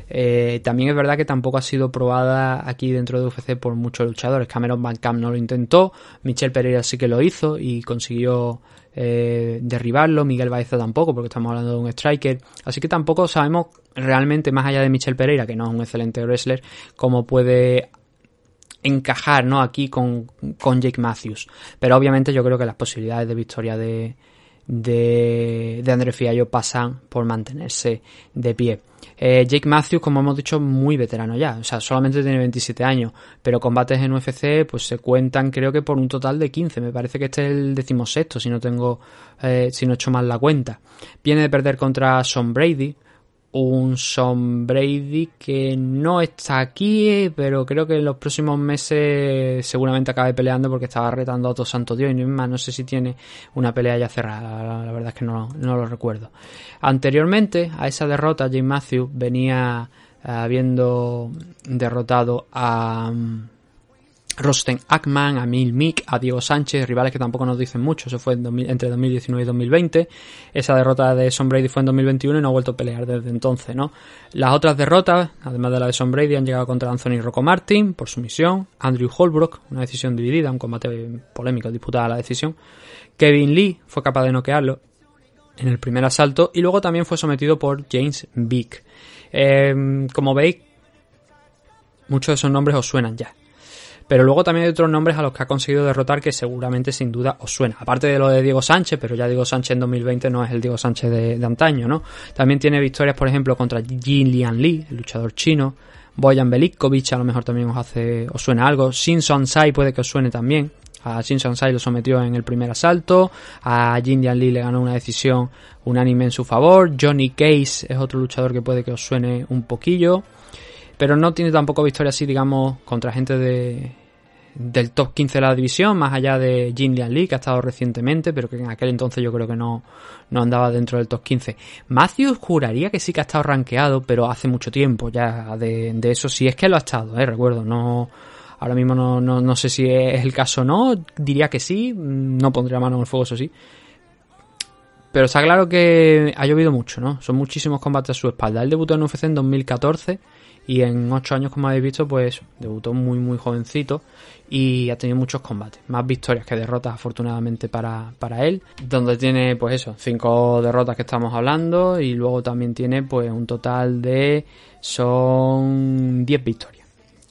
Eh, también es verdad que tampoco ha sido probada aquí dentro de UFC por muchos luchadores. Cameron Van Camp no lo intentó, Michel Pereira sí que lo hizo y consiguió eh, derribarlo, Miguel Baeza tampoco, porque estamos hablando de un striker. Así que tampoco sabemos realmente, más allá de Michel Pereira, que no es un excelente wrestler, cómo puede encajar ¿no? aquí con, con Jake Matthews. Pero obviamente yo creo que las posibilidades de victoria de, de, de André Fiallo pasan por mantenerse de pie. Eh, Jake Matthews, como hemos dicho, muy veterano ya, o sea, solamente tiene 27 años, pero combates en UFC pues se cuentan creo que por un total de 15, me parece que este es el decimosexto si no tengo, eh, si no he hecho mal la cuenta. Viene de perder contra Sean Brady, un Sean Brady que no está aquí, pero creo que en los próximos meses seguramente acabe peleando porque estaba retando a otro santo Dios y no más, no sé si tiene una pelea ya cerrada, la, verdad es que no, no lo recuerdo. Anteriormente a esa derrota, James Matthews venía eh, habiendo derrotado a, Rosten Ackman, a Mil Mick, a Diego Sánchez, rivales que tampoco nos dicen mucho, eso fue en 2000 entre 2019 y 2020. Esa derrota de Son Brady fue en 2021 y no ha vuelto a pelear desde entonces, ¿no? Las otras derrotas, además de la de Son Brady, han llegado contra Anthony Rocco Martin por sumisión, Andrew Holbrook, una decisión dividida, un combate polémico, disputada la decisión. Kevin Lee fue capaz de noquearlo en el primer asalto y luego también fue sometido por James Vick. Eh, como veis, muchos de esos nombres os suenan ya. Pero luego también hay otros nombres a los que ha conseguido derrotar que seguramente sin duda os suena. Aparte de lo de Diego Sánchez, pero ya Diego Sánchez en 2020 no es el Diego Sánchez de, antaño, ¿no? También tiene victorias, por ejemplo, contra Jin Lian Lee, el luchador chino. Boyan Belikovic a lo mejor también os hace, os suena algo. Shin Sai puede que os suene también. A Shin Sai lo sometió en el primer asalto. A Jin Lian Lee le ganó una decisión unánime en su favor. Johnny Case es otro luchador que puede que os suene un poquillo pero no tiene tampoco victoria así, digamos, contra gente de, del top 15 de la división, más allá de Jin Lian Lee, que ha estado recientemente, pero que en aquel entonces yo creo que no, no andaba dentro del top 15. Matthews juraría que sí que ha estado rankeado, pero hace mucho tiempo ya de, eso, sí es que lo ha estado, eh, recuerdo, no... Ahora mismo no, no, no sé si es el caso o no, diría que sí, no pondría mano en el fuego, eso sí. Pero está claro que ha llovido mucho, ¿no? Son muchísimos combates a su espalda. Él debutó en UFC en 2014 y en 8 años, como habéis visto, pues debutó muy, muy jovencito y ha tenido muchos combates. Más victorias que derrotas, afortunadamente, para, para él. Donde tiene, pues eso, 5 derrotas que estamos hablando y luego también tiene, pues, un total de. Son 10 victorias.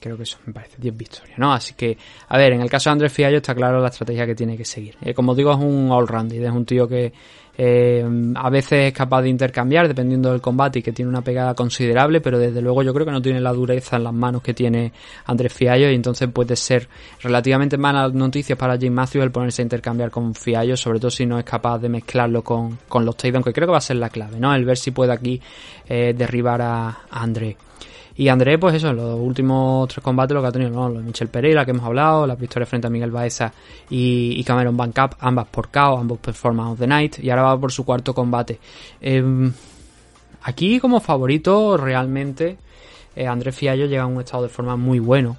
Creo que eso me parece 10 victorias, ¿no? Así que, a ver, en el caso de Andrés Fiallo está claro la estrategia que tiene que seguir. Eh, como digo, es un all-rounder, es un tío que eh, a veces es capaz de intercambiar dependiendo del combate y que tiene una pegada considerable, pero desde luego yo creo que no tiene la dureza en las manos que tiene Andrés Fiallo y entonces puede ser relativamente malas noticias para Jim Matthews el ponerse a intercambiar con Fiallo, sobre todo si no es capaz de mezclarlo con, con los takedowns, que creo que va a ser la clave, ¿no? El ver si puede aquí eh, derribar a, a Andrés. Y André, pues eso, en los últimos tres combates lo que ha tenido, ¿no? Los Michel Pereira, que hemos hablado, las victorias frente a Miguel Baeza y, y Cameron Van Cup, ambas por KO, ambos Performance of the Night, y ahora va por su cuarto combate. Eh, aquí, como favorito, realmente, eh, Andrés Fiallo llega a un estado de forma muy bueno.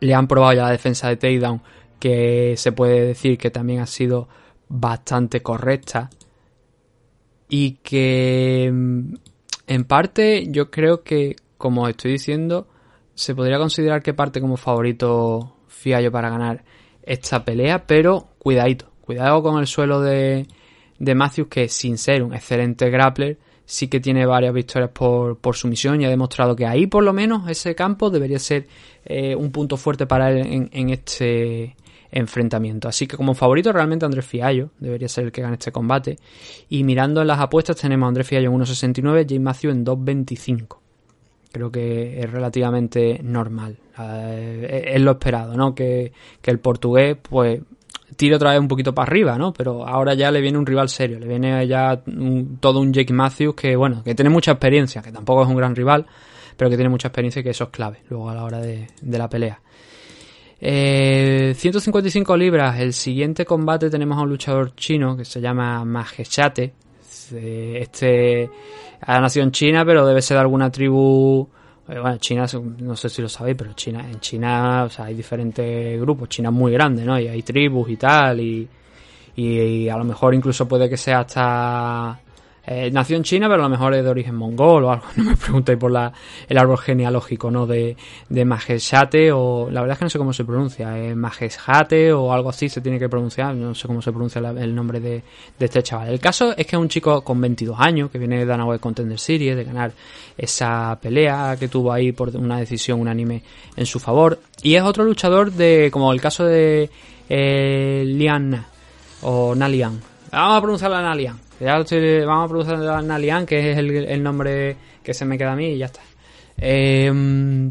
Le han probado ya la defensa de takedown, que se puede decir que también ha sido bastante correcta. Y que en parte, yo creo que, como estoy diciendo, se podría considerar que parte como favorito Fiallo para ganar esta pelea, pero cuidadito, cuidado con el suelo de, de Matthews, que sin ser un excelente grappler, sí que tiene varias victorias por, por sumisión y ha demostrado que ahí por lo menos ese campo debería ser eh, un punto fuerte para él en, en este enfrentamiento. Así que como favorito realmente Andrés Fiallo debería ser el que gane este combate. Y mirando en las apuestas tenemos a Andrés Fiallo en 1.69, James Matthews en 2.25. Creo que es relativamente normal. Eh, es lo esperado, ¿no? Que, que el portugués, pues, tire otra vez un poquito para arriba, ¿no? Pero ahora ya le viene un rival serio, le viene ya todo un Jake Matthews que, bueno, que tiene mucha experiencia, que tampoco es un gran rival, pero que tiene mucha experiencia y que eso es clave luego a la hora de, de la pelea. Eh, 155 libras. El siguiente combate tenemos a un luchador chino que se llama Majeshate. Este- Este ha nacido en China, pero debe ser de alguna tribu. eh, Bueno, China, no sé si lo sabéis, pero China, en China, o sea, hay diferentes grupos. China es muy grande, ¿no? Y hay tribus y tal, y, y, y a lo mejor incluso puede que sea hasta eh, nació en China, pero a lo mejor es de origen mongol o algo. No me preguntéis por la, el árbol genealógico, ¿no? De, de Majeshate o... La verdad es que no sé cómo se pronuncia. Eh, Majeshate o algo así se tiene que pronunciar. No sé cómo se pronuncia el nombre de, de este chaval. El caso es que es un chico con 22 años que viene de Danaway Contender Series, de ganar esa pelea que tuvo ahí por una decisión unánime en su favor. Y es otro luchador de... como el caso de eh, Lian o Nalian. Vamos a pronunciarla Nalian. Ya estoy- vamos a pronunciarla Nalian, que es el, nombre que se me queda a mí y ya está. Eh,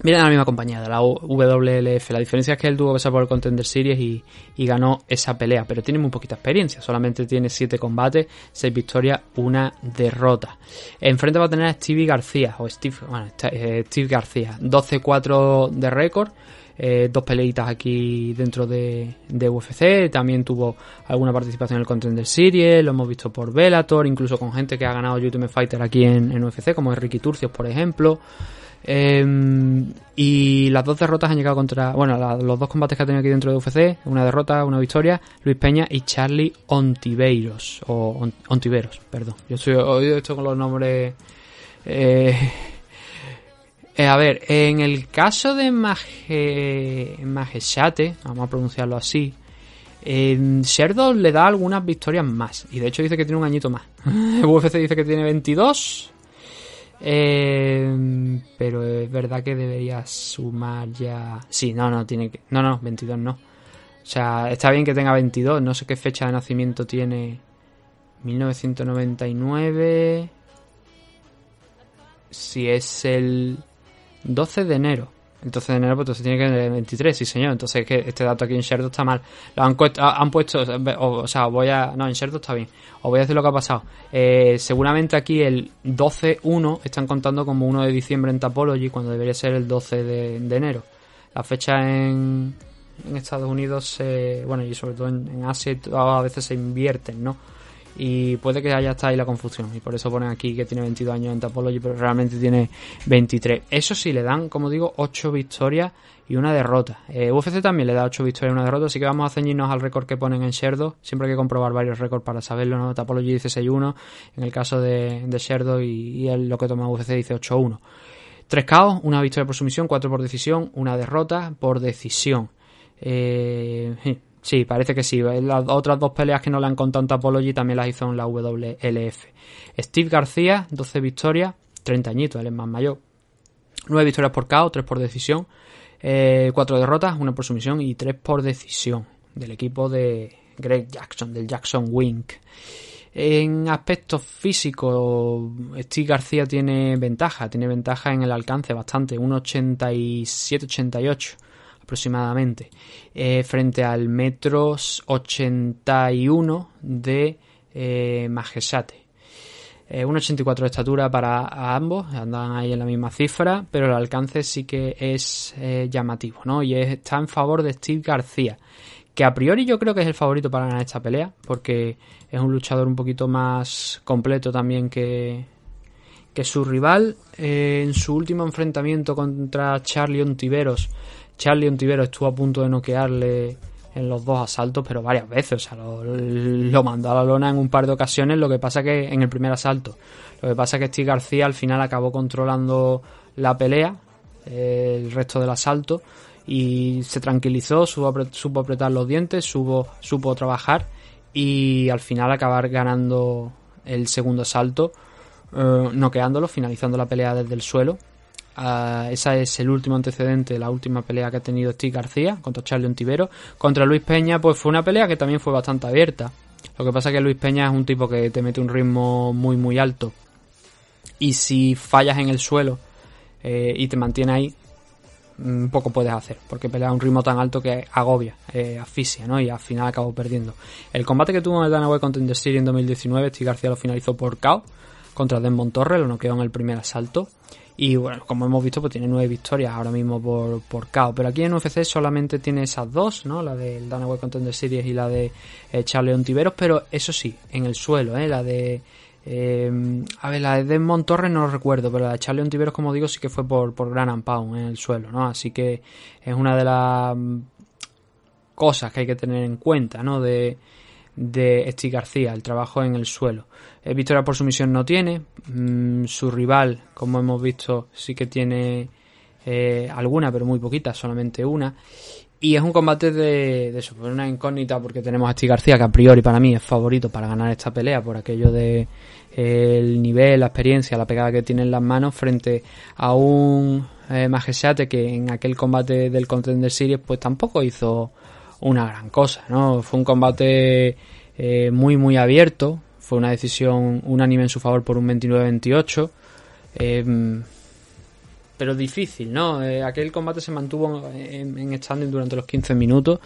Miren a la misma compañía, de la WLF. La diferencia es que él tuvo que por el Contender Series y, y ganó esa pelea, pero tiene muy poquita experiencia. Solamente tiene 7 combates, 6 victorias, una derrota. Enfrente va a tener a Stevie García, o Steve, bueno, eh, Steve García. 12-4 de récord. Eh, dos peleitas aquí dentro de, UFC. También tuvo alguna participación en el Contender Series. Lo hemos visto por Bellator, incluso con gente que ha ganado Ultimate Fighter aquí en, en UFC, como es Ricky Turcios, por ejemplo. Eh, y las dos derrotas han llegado contra. Bueno, los dos combates que ha tenido aquí dentro de UFC: una derrota, una victoria. Luis Peña y Charlie Ontiveiros. O On- Ontiveros, perdón. Yo estoy oído esto con los nombres. Eh, eh, a ver, en el caso de Maje, Majeshate, vamos a pronunciarlo así, eh, le da algunas victorias más. Y de hecho dice que tiene un añito más. UFC dice que tiene 22. eh, pero es verdad que debería sumar ya. Sí, no, no, tiene que. No, no, 22 no. O sea, está bien que tenga 22. No sé qué fecha de nacimiento tiene. 1999. Si es el 12 de enero. El 12 de enero, pues entonces tiene que tener 23, sí señor. Entonces es que este dato aquí en Sherdog está mal. Lo han, han puesto, o, o sea, voy a... No, en Sherdog está bien. Os voy a decir lo que ha pasado. Eh, seguramente aquí el 12-1 están contando como 1 de diciembre en Tapology, cuando debería ser el 12 de, enero. La fecha en, en Estados Unidos, eh, bueno, y sobre todo en, en Asia, a veces se invierten, ¿no? Y puede que haya está ahí la confusión. Y por eso ponen aquí que tiene 22 años en Tapology pero realmente tiene 23 eso sí le dan como digo 8 victorias y una derrota. Eh, UFC también le da 8 victorias y una derrota así que vamos a ceñirnos al récord que ponen en Sherdo. Siempre hay que comprobar varios récords para saberlo ¿no? Tapology dice 6-1 en el caso de, de Sherdo y, y el- lo que toma UFC dice 8-1 3 KO, una victoria por sumisión, 4 por decisión, una derrota por decisión. Eh, sí, parece que sí. Las otras dos peleas que no le han contado en Tapology también las hizo en la WLF. Steve García, 12 victorias, 30 añitos, él es más mayor. 9 victorias por KO, 3 por decisión, 4 derrotas, 1 por sumisión y 3 por decisión del equipo de Greg Jackson, del Jackson Wink. En aspectos físicos, Steve García tiene ventaja, tiene ventaja en el alcance bastante, 1,87-88 aproximadamente, eh, frente al metros 81 de eh, Majesate. Eh, 1,84 de estatura para ambos, andan ahí en la misma cifra, pero el alcance sí que es eh, llamativo, ¿no? Y es- está en favor de Steve García, que a priori yo creo que es el favorito para ganar esta pelea, porque es un luchador un poquito más completo también que, que su rival. Eh, en su último enfrentamiento contra Charlie Ontiveros, Charlie Ontiveros estuvo a punto de noquearle en los dos asaltos, pero varias veces, o sea, lo, mandó a la lona en un par de ocasiones, lo que pasa que en el primer asalto, lo que pasa que Steve García al final acabó controlando la pelea, el resto del asalto, y se tranquilizó, supo, supo apretar los dientes, supo, supo trabajar, y al final acabar ganando el segundo asalto, eh, noqueándolo, finalizando la pelea desde el suelo. Ese es el último antecedente, la última pelea que ha tenido Steve García contra Charlie Ontivero. Contra Luis Peña, pues fue una pelea que también fue bastante abierta. Lo que pasa es que Luis Peña es un tipo que te mete un ritmo muy, muy alto. Y si fallas en el suelo eh, y te mantiene ahí, mm, poco puedes hacer, porque pelea a un ritmo tan alto que agobia, eh, asfixia, ¿no? Y al final acabó perdiendo. El combate que tuvo en el Danaway Contender Series en 2019, Steve García lo finalizó por KO contra Desmond Torres, lo noqueó en el primer asalto. Y bueno, como hemos visto, pues tiene nueve victorias ahora mismo por, por KO. Pero aquí en UFC solamente tiene esas dos, ¿no? La del Danaway Contender Series y la de eh, Charlie Ontiveros. Pero eso sí, en el suelo, ¿eh? La de... eh, a ver, la de Desmond Torres no lo recuerdo, pero la de Charlie Ontiveros, como digo, sí que fue por, por Gran Pound en el suelo, ¿no? Así que es una de las mm, cosas que hay que tener en cuenta, ¿no? De, de Steve García, el trabajo en el suelo. Eh, victoria por sumisión no tiene. Mm, su rival, como hemos visto, sí que tiene eh, alguna, pero muy poquita, solamente una. Y es un combate de, de eso, pues una incógnita porque tenemos a Steve García, que a priori para mí es favorito para ganar esta pelea por aquello de eh, el nivel, la experiencia, la pegada que tiene en las manos frente a un eh, que en aquel combate del Contender Series pues tampoco hizo una gran cosa, ¿no? Fue un combate eh, muy muy abierto, fue una decisión unánime en su favor por un 29-28. Eh, pero difícil, ¿no? Eh, aquel combate se mantuvo en, en standing durante los 15 minutos.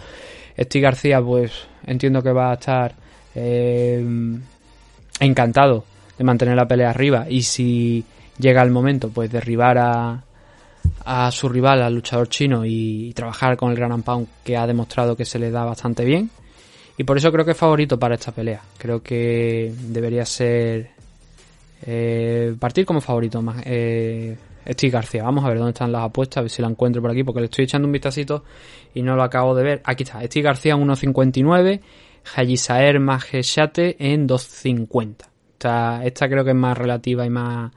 Steve García, pues entiendo que va a estar encantado de mantener la pelea arriba y si llega el momento, pues derribar a, a su rival, al luchador chino y, trabajar con el Gran Pound que ha demostrado que se le da bastante bien. Y por eso creo que es favorito para esta pelea. Creo que debería ser eh, partir como favorito más, eh, Steve García. Vamos a ver dónde están las apuestas, a ver si la encuentro por aquí, porque le estoy echando un vistacito y no lo acabo de ver. Aquí está, Steve García en 1.59, Hayisaer Majeshate en 2.50. Esta, esta creo que es más relativa y más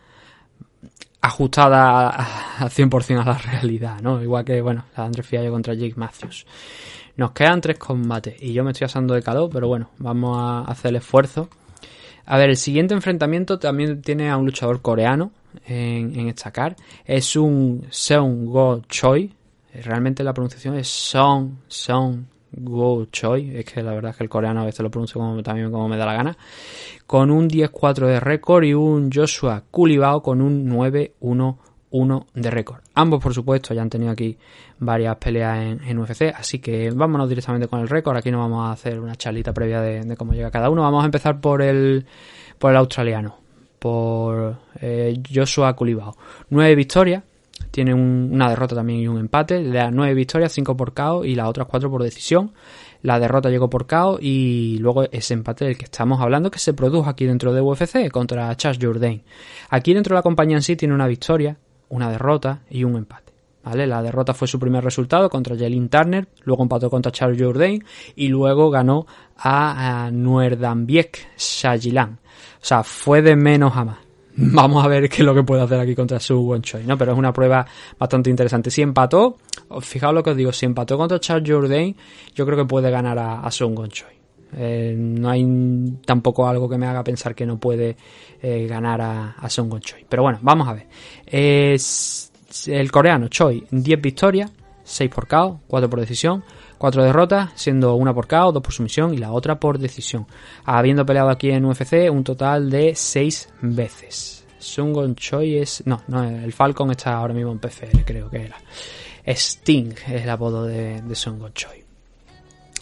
ajustada a- al 100% a la realidad, ¿no? Igual que, bueno, la de Fiallo contra Jake Matthews. Nos quedan tres combates y yo me estoy asando de calor, pero bueno, vamos a hacer el esfuerzo. A ver, el siguiente enfrentamiento también tiene a un luchador coreano en, en esta car. Es un Seong Go Choi. Realmente la pronunciación es Song Song Go Choi. Es que la verdad es que el coreano a veces lo pronuncio como, también como me da la gana. Con un 10-4 de récord y un Joshua Kulibao con un 9-1-1 de récord. Ambos, por supuesto, ya han tenido aquí varias peleas en, UFC, así que vámonos directamente con el récord. Aquí no vamos a hacer una charlita previa de, cómo llega cada uno. Vamos a empezar por el, por el australiano, por eh, Joshua Kulibao. Nueve victorias, tiene un- una derrota también y un empate. De las nueve victorias, cinco por KO y las otras cuatro por decisión. La derrota llegó por KO y luego ese empate del que estamos hablando que se produjo aquí dentro de UFC contra Charles Jourdain. Aquí dentro de la compañía en sí tiene una victoria, una derrota y un empate. ¿Vale? La derrota fue su primer resultado contra Jelin Turner, luego empató contra Charles Jourdain y luego ganó a, a Nuerdambiek Shajilan. O sea, fue de menos a más. Vamos a ver qué es lo que puede hacer aquí contra su Wonchoi, ¿no? Pero es una prueba bastante interesante. Si empató, os- fijaos lo que os digo, si empató contra Charles Jourdain, yo creo que puede ganar a, a Sun Wonchoi. Eh, no hay tampoco algo que me haga pensar que no puede eh, ganar a, a Song Choi. Pero bueno, vamos a ver. Es el coreano Choi, 10 victorias, 6 por KO, 4 por decisión, 4 derrotas, siendo una por KO, 2 por sumisión y la otra por decisión. Habiendo peleado aquí en UFC un total de 6 veces. Sungon Choi es. No, no, el Falcon está ahora mismo en PFL, creo que era. Sting es el apodo de, de Sungon Choi.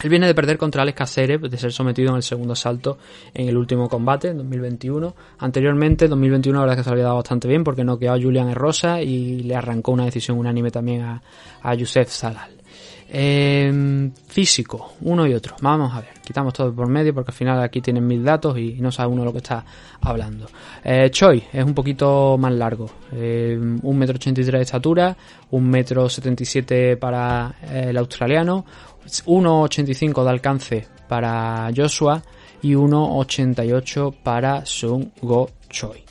Él viene de perder contra Alex Caceres, de ser sometido en el segundo asalto en el último combate, en 2021. Anteriormente, 2021, la verdad es que se había dado bastante bien porque noqueó a Julian Rosa y le arrancó una decisión unánime también a, a Yusef Salal. Eh, físico, uno y otro. Vamos a ver, quitamos todo por medio porque al final aquí tienen mil datos y, no sabe uno lo que está hablando. Eh, Choi es un poquito más largo, eh, un metro ochenta y tres de estatura, un metro setenta y siete para eh, el australiano, 1,85 de alcance para Joshua y 1,88 para Sun Go Choi.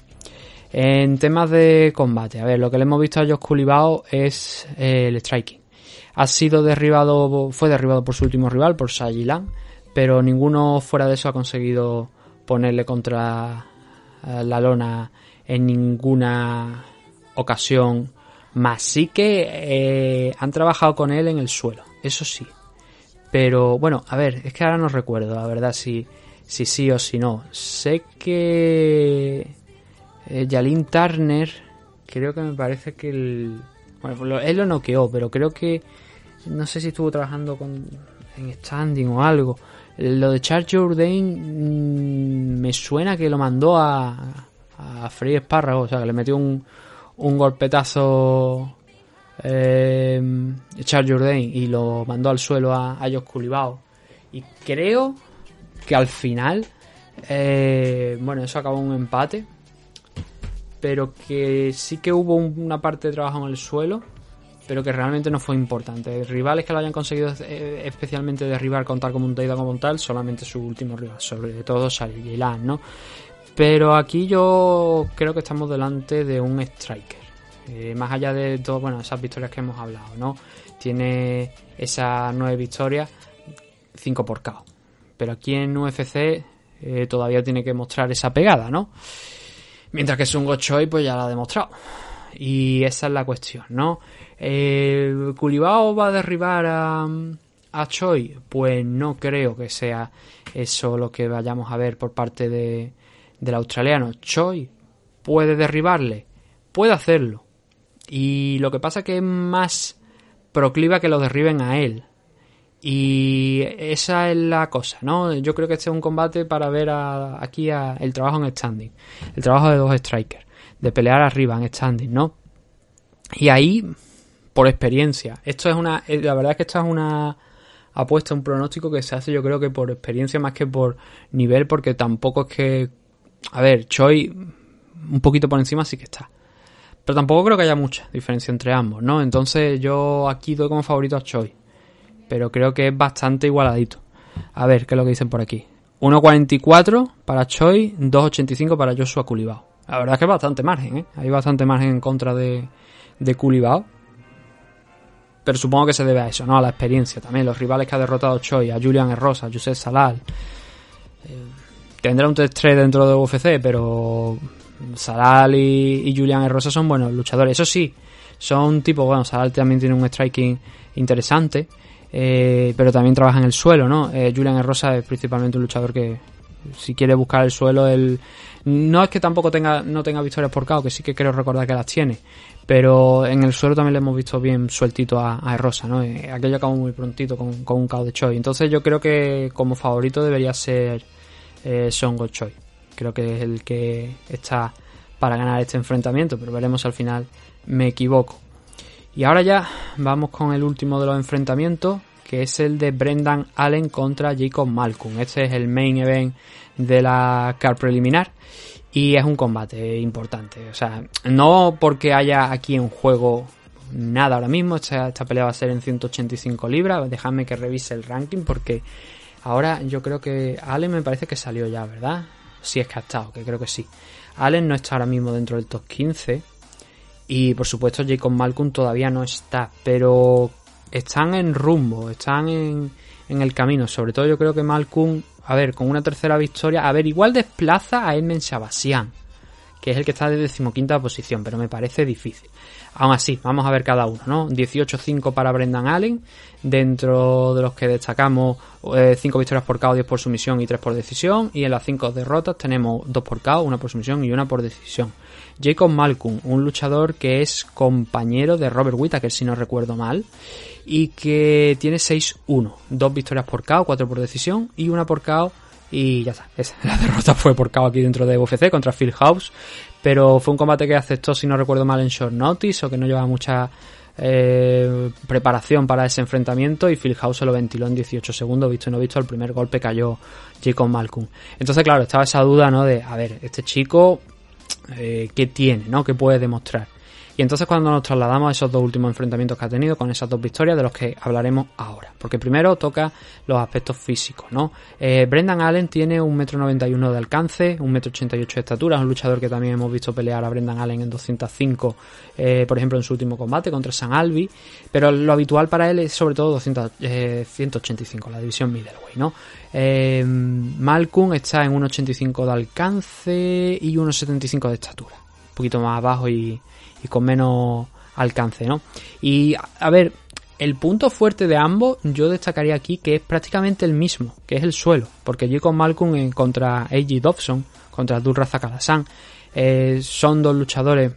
En temas de combate, a ver, lo que le hemos visto a Josh Kulibao es eh, el striking. Ha sido derribado, fue derribado por su último rival, por Shajilan, pero ninguno fuera de eso ha conseguido ponerle contra eh, la lona en ninguna ocasión más. Sí que eh, han trabajado con él en el suelo, eso sí. Pero bueno, a ver, es que ahora no recuerdo, la verdad, si, si sí o si no. Sé que eh, Turner, creo que me parece que el... Bueno, él lo noqueó, pero creo que... No sé si estuvo trabajando con, en standing o algo. Lo de Charles Jourdain mm, me suena que lo mandó a, a Free Espárrago, o sea, que le metió un, un golpetazo Charles Jourdain y lo mandó al suelo a, a Josh Culibao. Y creo que al final, eh, bueno, eso acabó un empate, pero que sí que hubo un- una parte de trabajo en el suelo, pero que realmente no fue importante. Rivales que lo hayan conseguido eh, especialmente derribar, contar como un Taida como tal, solamente su último rival, sobre todo Salilan, ¿no? Pero aquí yo creo que estamos delante de un striker. Eh, más allá de todo, bueno, esas victorias que hemos hablado, ¿no? Tiene esas nueve victorias, 5 por KO. Pero aquí en UFC eh, todavía tiene que mostrar esa pegada, ¿no? Mientras que Sungo Choi pues ya la ha demostrado. Y esa es la cuestión, ¿no? ¿Culibao va a derribar a, a Choi? Pues no creo que sea eso lo que vayamos a ver por parte de, del australiano. Choi puede derribarle, puede hacerlo. Y lo que pasa que es más procliva que lo derriben a él. Y esa es la cosa, ¿no? Yo creo que este es un combate para ver a- aquí a- el trabajo en standing. El trabajo de dos strikers. De pelear arriba en standing, ¿no? Y ahí, por experiencia. Esto es una. eh, La verdad es que esto es una apuesta, un pronóstico que se hace, yo creo que por experiencia más que por nivel, porque tampoco es que. A ver, Choi un poquito por encima sí que está. Pero tampoco creo que haya mucha diferencia entre ambos, ¿no? Entonces yo aquí doy como favorito a Choi. Pero creo que es bastante igualadito. A ver, ¿qué es lo que dicen por aquí? 1.44 para Choi, 2.85 para Joshua Culibao. La verdad es que es bastante margen, ¿eh? Hay bastante margen en contra de, de Culibao. Pero supongo que se debe a eso, ¿no? A la experiencia también. Los rivales que ha derrotado Choi, a Julian Herrosa, a Josep Salal. Eh, tendrá un 3-3 dentro de UFC, pero Salal y, y Julian Herrosa son buenos luchadores. Eso sí, son tipo, bueno, Salal también tiene un striking interesante, eh, pero también trabaja en el suelo, ¿no? Eh, Julian Herrosa es principalmente un luchador que, si quiere buscar el suelo, él no es que tampoco tenga no tenga victorias por KO, que sí que creo recordar que las tiene, pero en el suelo también le hemos visto bien sueltito a, a ¿no? Eh, Aquello acabó muy prontito con, con un KO de Choi. Entonces yo creo que como favorito debería ser eh, Songo Choi. Creo que es el que está para ganar este enfrentamiento, pero veremos al final me equivoco. Y ahora ya vamos con el último de los enfrentamientos, que es el de Brendan Allen contra Jacob Malcolm. Este es el main event de la car preliminar y es un combate importante. O sea, no porque haya aquí en juego nada ahora mismo, esta, esta pelea va a ser en 185 libras, dejadme que revise el ranking porque ahora yo creo que Allen me parece que salió ya, ¿verdad? Si es que ha estado, que creo que sí. Allen no está ahora mismo dentro del top 15 y por supuesto Jacob Malcolm todavía no está, pero están en rumbo, están en, en el camino. Sobre todo yo creo que Malcolm, a ver, con una tercera victoria, a ver, igual desplaza a Edmund Shabasian, que es el que está de decimoquinta posición, pero me parece difícil. Aún así, vamos a ver cada uno, ¿no? 18-5 para Brendan Allen, dentro de los que destacamos 5 victorias por KO, 10 por sumisión y 3 por decisión, y en las 5 derrotas tenemos 2 por KO, 1 por sumisión y 1 por decisión. Jacob Malcolm, un luchador que es compañero de Robert Whittaker, si no recuerdo mal, y que tiene 6-1, 2 victorias por KO, 4 por decisión y 1 por KO y ya está. Esa, la derrota fue por KO aquí dentro de UFC contra Phil House. Pero fue un combate que aceptó, si no recuerdo mal, en short notice o que no llevaba mucha eh, preparación para ese enfrentamiento. Y Phil House se lo ventiló en 18 segundos, visto y no visto. El primer golpe cayó Jacob Malcolm. Entonces, claro, estaba esa duda, ¿no? De, a ver, este chico, eh, ¿qué tiene, ¿no? ¿Qué puede demostrar? Y entonces cuando nos trasladamos a esos dos últimos enfrentamientos que ha tenido con esas dos victorias de los que hablaremos ahora. Porque primero toca los aspectos físicos, ¿no? Eh, Brendan Allen tiene un metro 91 de alcance, un metro 88 de estatura, es un luchador que también hemos visto pelear a Brendan Allen en 205, eh, por ejemplo en su último combate contra San Albi, pero lo habitual para él es sobre todo 200, eh, 185, la división middleweight, ¿no? Eh, Malcolm está en 1,85 de alcance y 1,75 de estatura, un poquito más abajo y y con menos alcance, ¿no? Y a ver, el punto fuerte de ambos yo destacaría aquí que es prácticamente el mismo, que es el suelo, porque Jacob Malcolm contra AJ Dobson, contra Abdul Kalasan, eh, son dos luchadores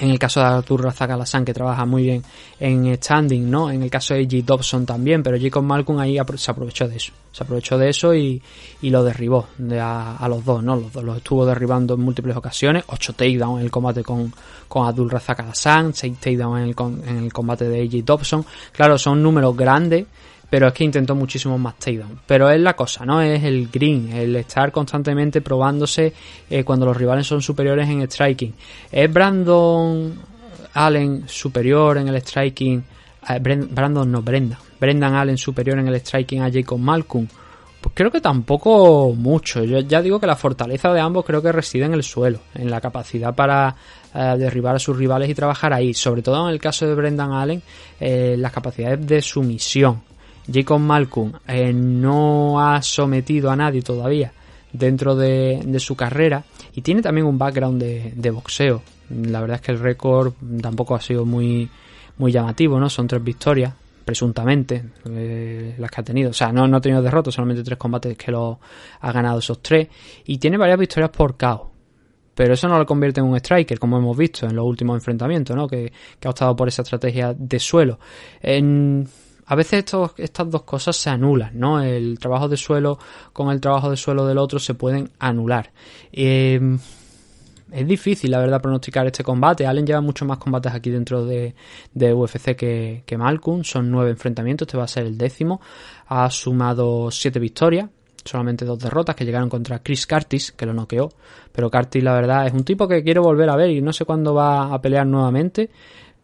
en el caso de Artur Razakalasan que trabaja muy bien en standing, ¿no? En el caso de AJ Dobson también, pero Jacob Malcolm ahí se aprovechó de eso. Se aprovechó de eso y, y lo derribó de a, los dos, ¿no? Los dos los estuvo derribando en múltiples ocasiones. 8 takedowns en el combate con, con Abdul Razakalasan, 6 takedowns en el, en el combate de AJ Dobson. Claro, son números grandes, pero es que intentó muchísimo más takedown. Pero es la cosa, ¿no? Es el green, el estar constantemente probándose eh, cuando los rivales son superiores en striking. ¿Es Brandon Allen superior en el striking? Eh, Brandon no, Brendan. Brendan Allen superior en el striking a Jacob Malcolm. Pues creo que tampoco mucho. Yo ya digo que la fortaleza de ambos creo que reside en el suelo, en la capacidad para eh, derribar a sus rivales y trabajar ahí. Sobre todo en el caso de Brendan Allen, eh, las capacidades de sumisión Jacob Malcolm eh, no ha sometido a nadie todavía dentro de, su carrera y tiene también un background de, de, boxeo. La verdad es que el récord tampoco ha sido muy, muy llamativo, ¿no? Son tres victorias, presuntamente, eh, las que ha tenido. O sea, no, no ha tenido derrotas, solamente tres combates que lo ha ganado esos tres. Y tiene varias victorias por KO. Pero eso no lo convierte en un striker, como hemos visto en los últimos enfrentamientos, ¿no? Que, que ha optado por esa estrategia de suelo. En a veces estos, estas dos cosas se anulan, ¿no? El trabajo de suelo con el trabajo de suelo del otro se pueden anular. Eh, es difícil, la verdad, pronosticar este combate. Allen lleva muchos más combates aquí dentro de, de UFC que, que Malcolm. Son nueve enfrentamientos, este va a ser el décimo. Ha sumado siete victorias, solamente dos derrotas que llegaron contra Chris Curtis, que lo noqueó. Pero Curtis, la verdad, es un tipo que quiero volver a ver y no sé cuándo va a pelear nuevamente.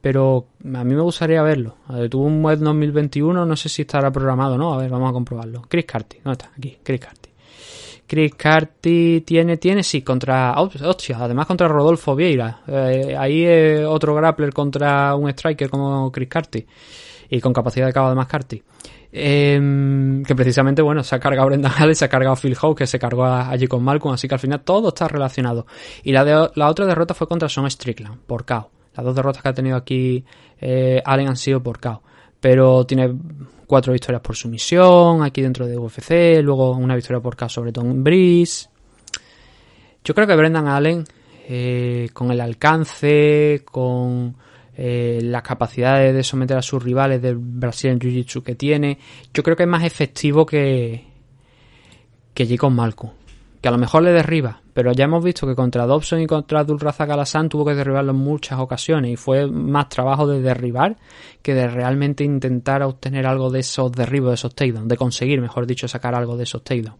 Pero a mí me gustaría verlo. Tuvo un buen 2021, no sé si estará programado o no. A ver, vamos a comprobarlo. Chris Curtis, ¿dónde está? Aquí, Chris Curtis. Chris Carty tiene, tiene, sí, contra. Hostia, además contra Rodolfo Vieira. Eh, ahí otro grappler contra un striker como Chris Carty. Y con capacidad de cabo además Carty. Eh, que precisamente, bueno, se ha cargado Brendan Allen, se ha cargado Phil Howe, que se cargó allí con Malcolm, así que al final todo está relacionado. Y la, la otra derrota fue contra Son Strickland, por KO. Las dos derrotas que ha tenido aquí eh, Allen han sido por KO. Pero tiene cuatro victorias por sumisión aquí dentro de UFC, luego una victoria por KO sobre Tom Breeze. Yo creo que Brendan Allen, eh, con el alcance, con eh, las capacidades de someter a sus rivales del Brazilian Jiu-Jitsu que tiene, yo creo que es más efectivo que, que Jacob Malcolm. Que a lo mejor le derriba, pero ya hemos visto que contra Dobson y contra Abdulrazak Alassane tuvo que derribarlo en muchas ocasiones y fue más trabajo de derribar que de realmente intentar obtener algo de esos derribos, de esos takedowns, de conseguir, mejor dicho, sacar algo de esos takedowns.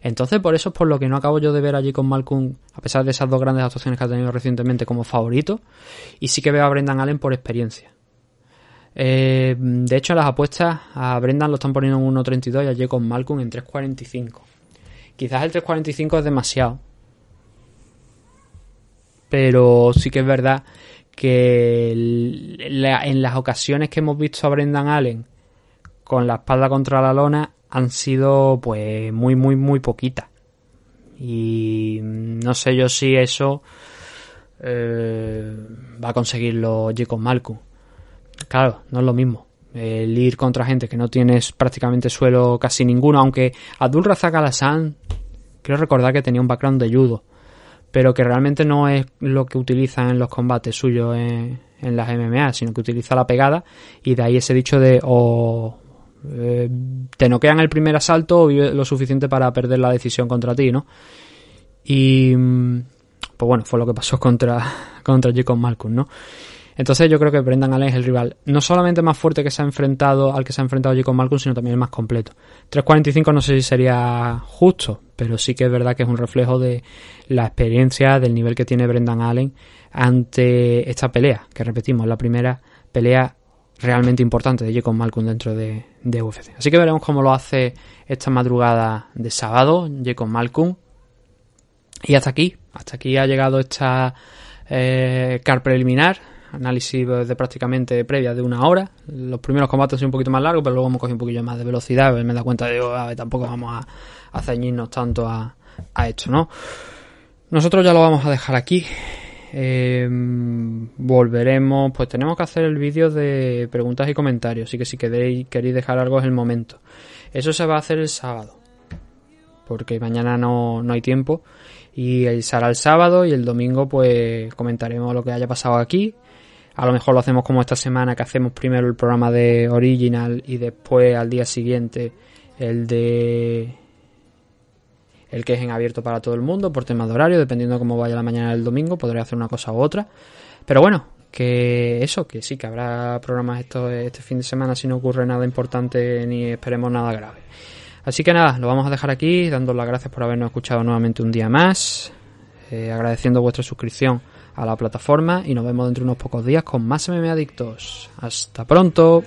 Entonces, por eso es por lo que no acabo yo de ver allí con Malcolm, a pesar de esas dos grandes actuaciones que ha tenido recientemente como favorito, y sí que veo a Brendan Allen por experiencia. Eh, de hecho, las apuestas a Brendan lo están poniendo en 1.32 y a Jacob Malcolm en 3.45. Quizás el 3.45 es demasiado. Pero sí que es verdad que en las ocasiones que hemos visto a Brendan Allen con la espalda contra la lona han sido pues muy muy muy poquitas. Y no sé yo si eso eh, va a conseguirlo Jacob Malcolm. Claro, no es lo mismo. El ir contra gente que no tienes prácticamente suelo casi ninguno, aunque Abdul Razak Alassane, creo recordar que tenía un background de judo, pero que realmente no es lo que utilizan en los combates suyos en, en las MMA, sino que utiliza la pegada y de ahí ese dicho de o eh, te noquean el primer asalto o lo suficiente para perder la decisión contra ti, ¿no? Y mm, pues bueno, fue lo que pasó contra, contra Jacob Malcolm, ¿no? Entonces yo creo que Brendan Allen es el rival no solamente más fuerte que se ha enfrentado al que se ha enfrentado Jacob Malcolm, sino también el más completo. 3.45 no sé si sería justo, pero sí que es verdad que es un reflejo de la experiencia, del nivel que tiene Brendan Allen ante esta pelea, que repetimos, la primera pelea realmente importante de Jacob Malcolm dentro de, UFC. Así que veremos cómo lo hace esta madrugada de sábado Jacob Malcolm. Y hasta aquí, hasta aquí ha llegado esta eh, car preliminar, análisis de prácticamente previa de una hora. Los primeros combates sido un poquito más largos, pero luego hemos cogido un poquillo más de velocidad. Me he dado cuenta de que tampoco vamos a, ceñirnos tanto a, a esto, ¿no? Nosotros ya lo vamos a dejar aquí. Eh, volveremos, pues tenemos que hacer el vídeo de preguntas y comentarios, así que si queréis, queréis dejar algo es el momento. Eso se va a hacer el sábado, porque mañana no, no hay tiempo y será el sábado y el domingo pues comentaremos lo que haya pasado aquí. A lo mejor lo hacemos como esta semana que hacemos primero el programa de Original y después al día siguiente el de el que es en abierto para todo el mundo por tema de horario, dependiendo de cómo vaya la mañana del domingo, podré hacer una cosa u otra. Pero bueno, que eso, que sí, que habrá programas esto, este fin de semana si no ocurre nada importante ni esperemos nada grave. Así que nada, lo vamos a dejar aquí, dando las gracias por habernos escuchado nuevamente un día más, eh, agradeciendo vuestra suscripción a la plataforma y nos vemos dentro de unos pocos días con más MM Adictos. Hasta pronto.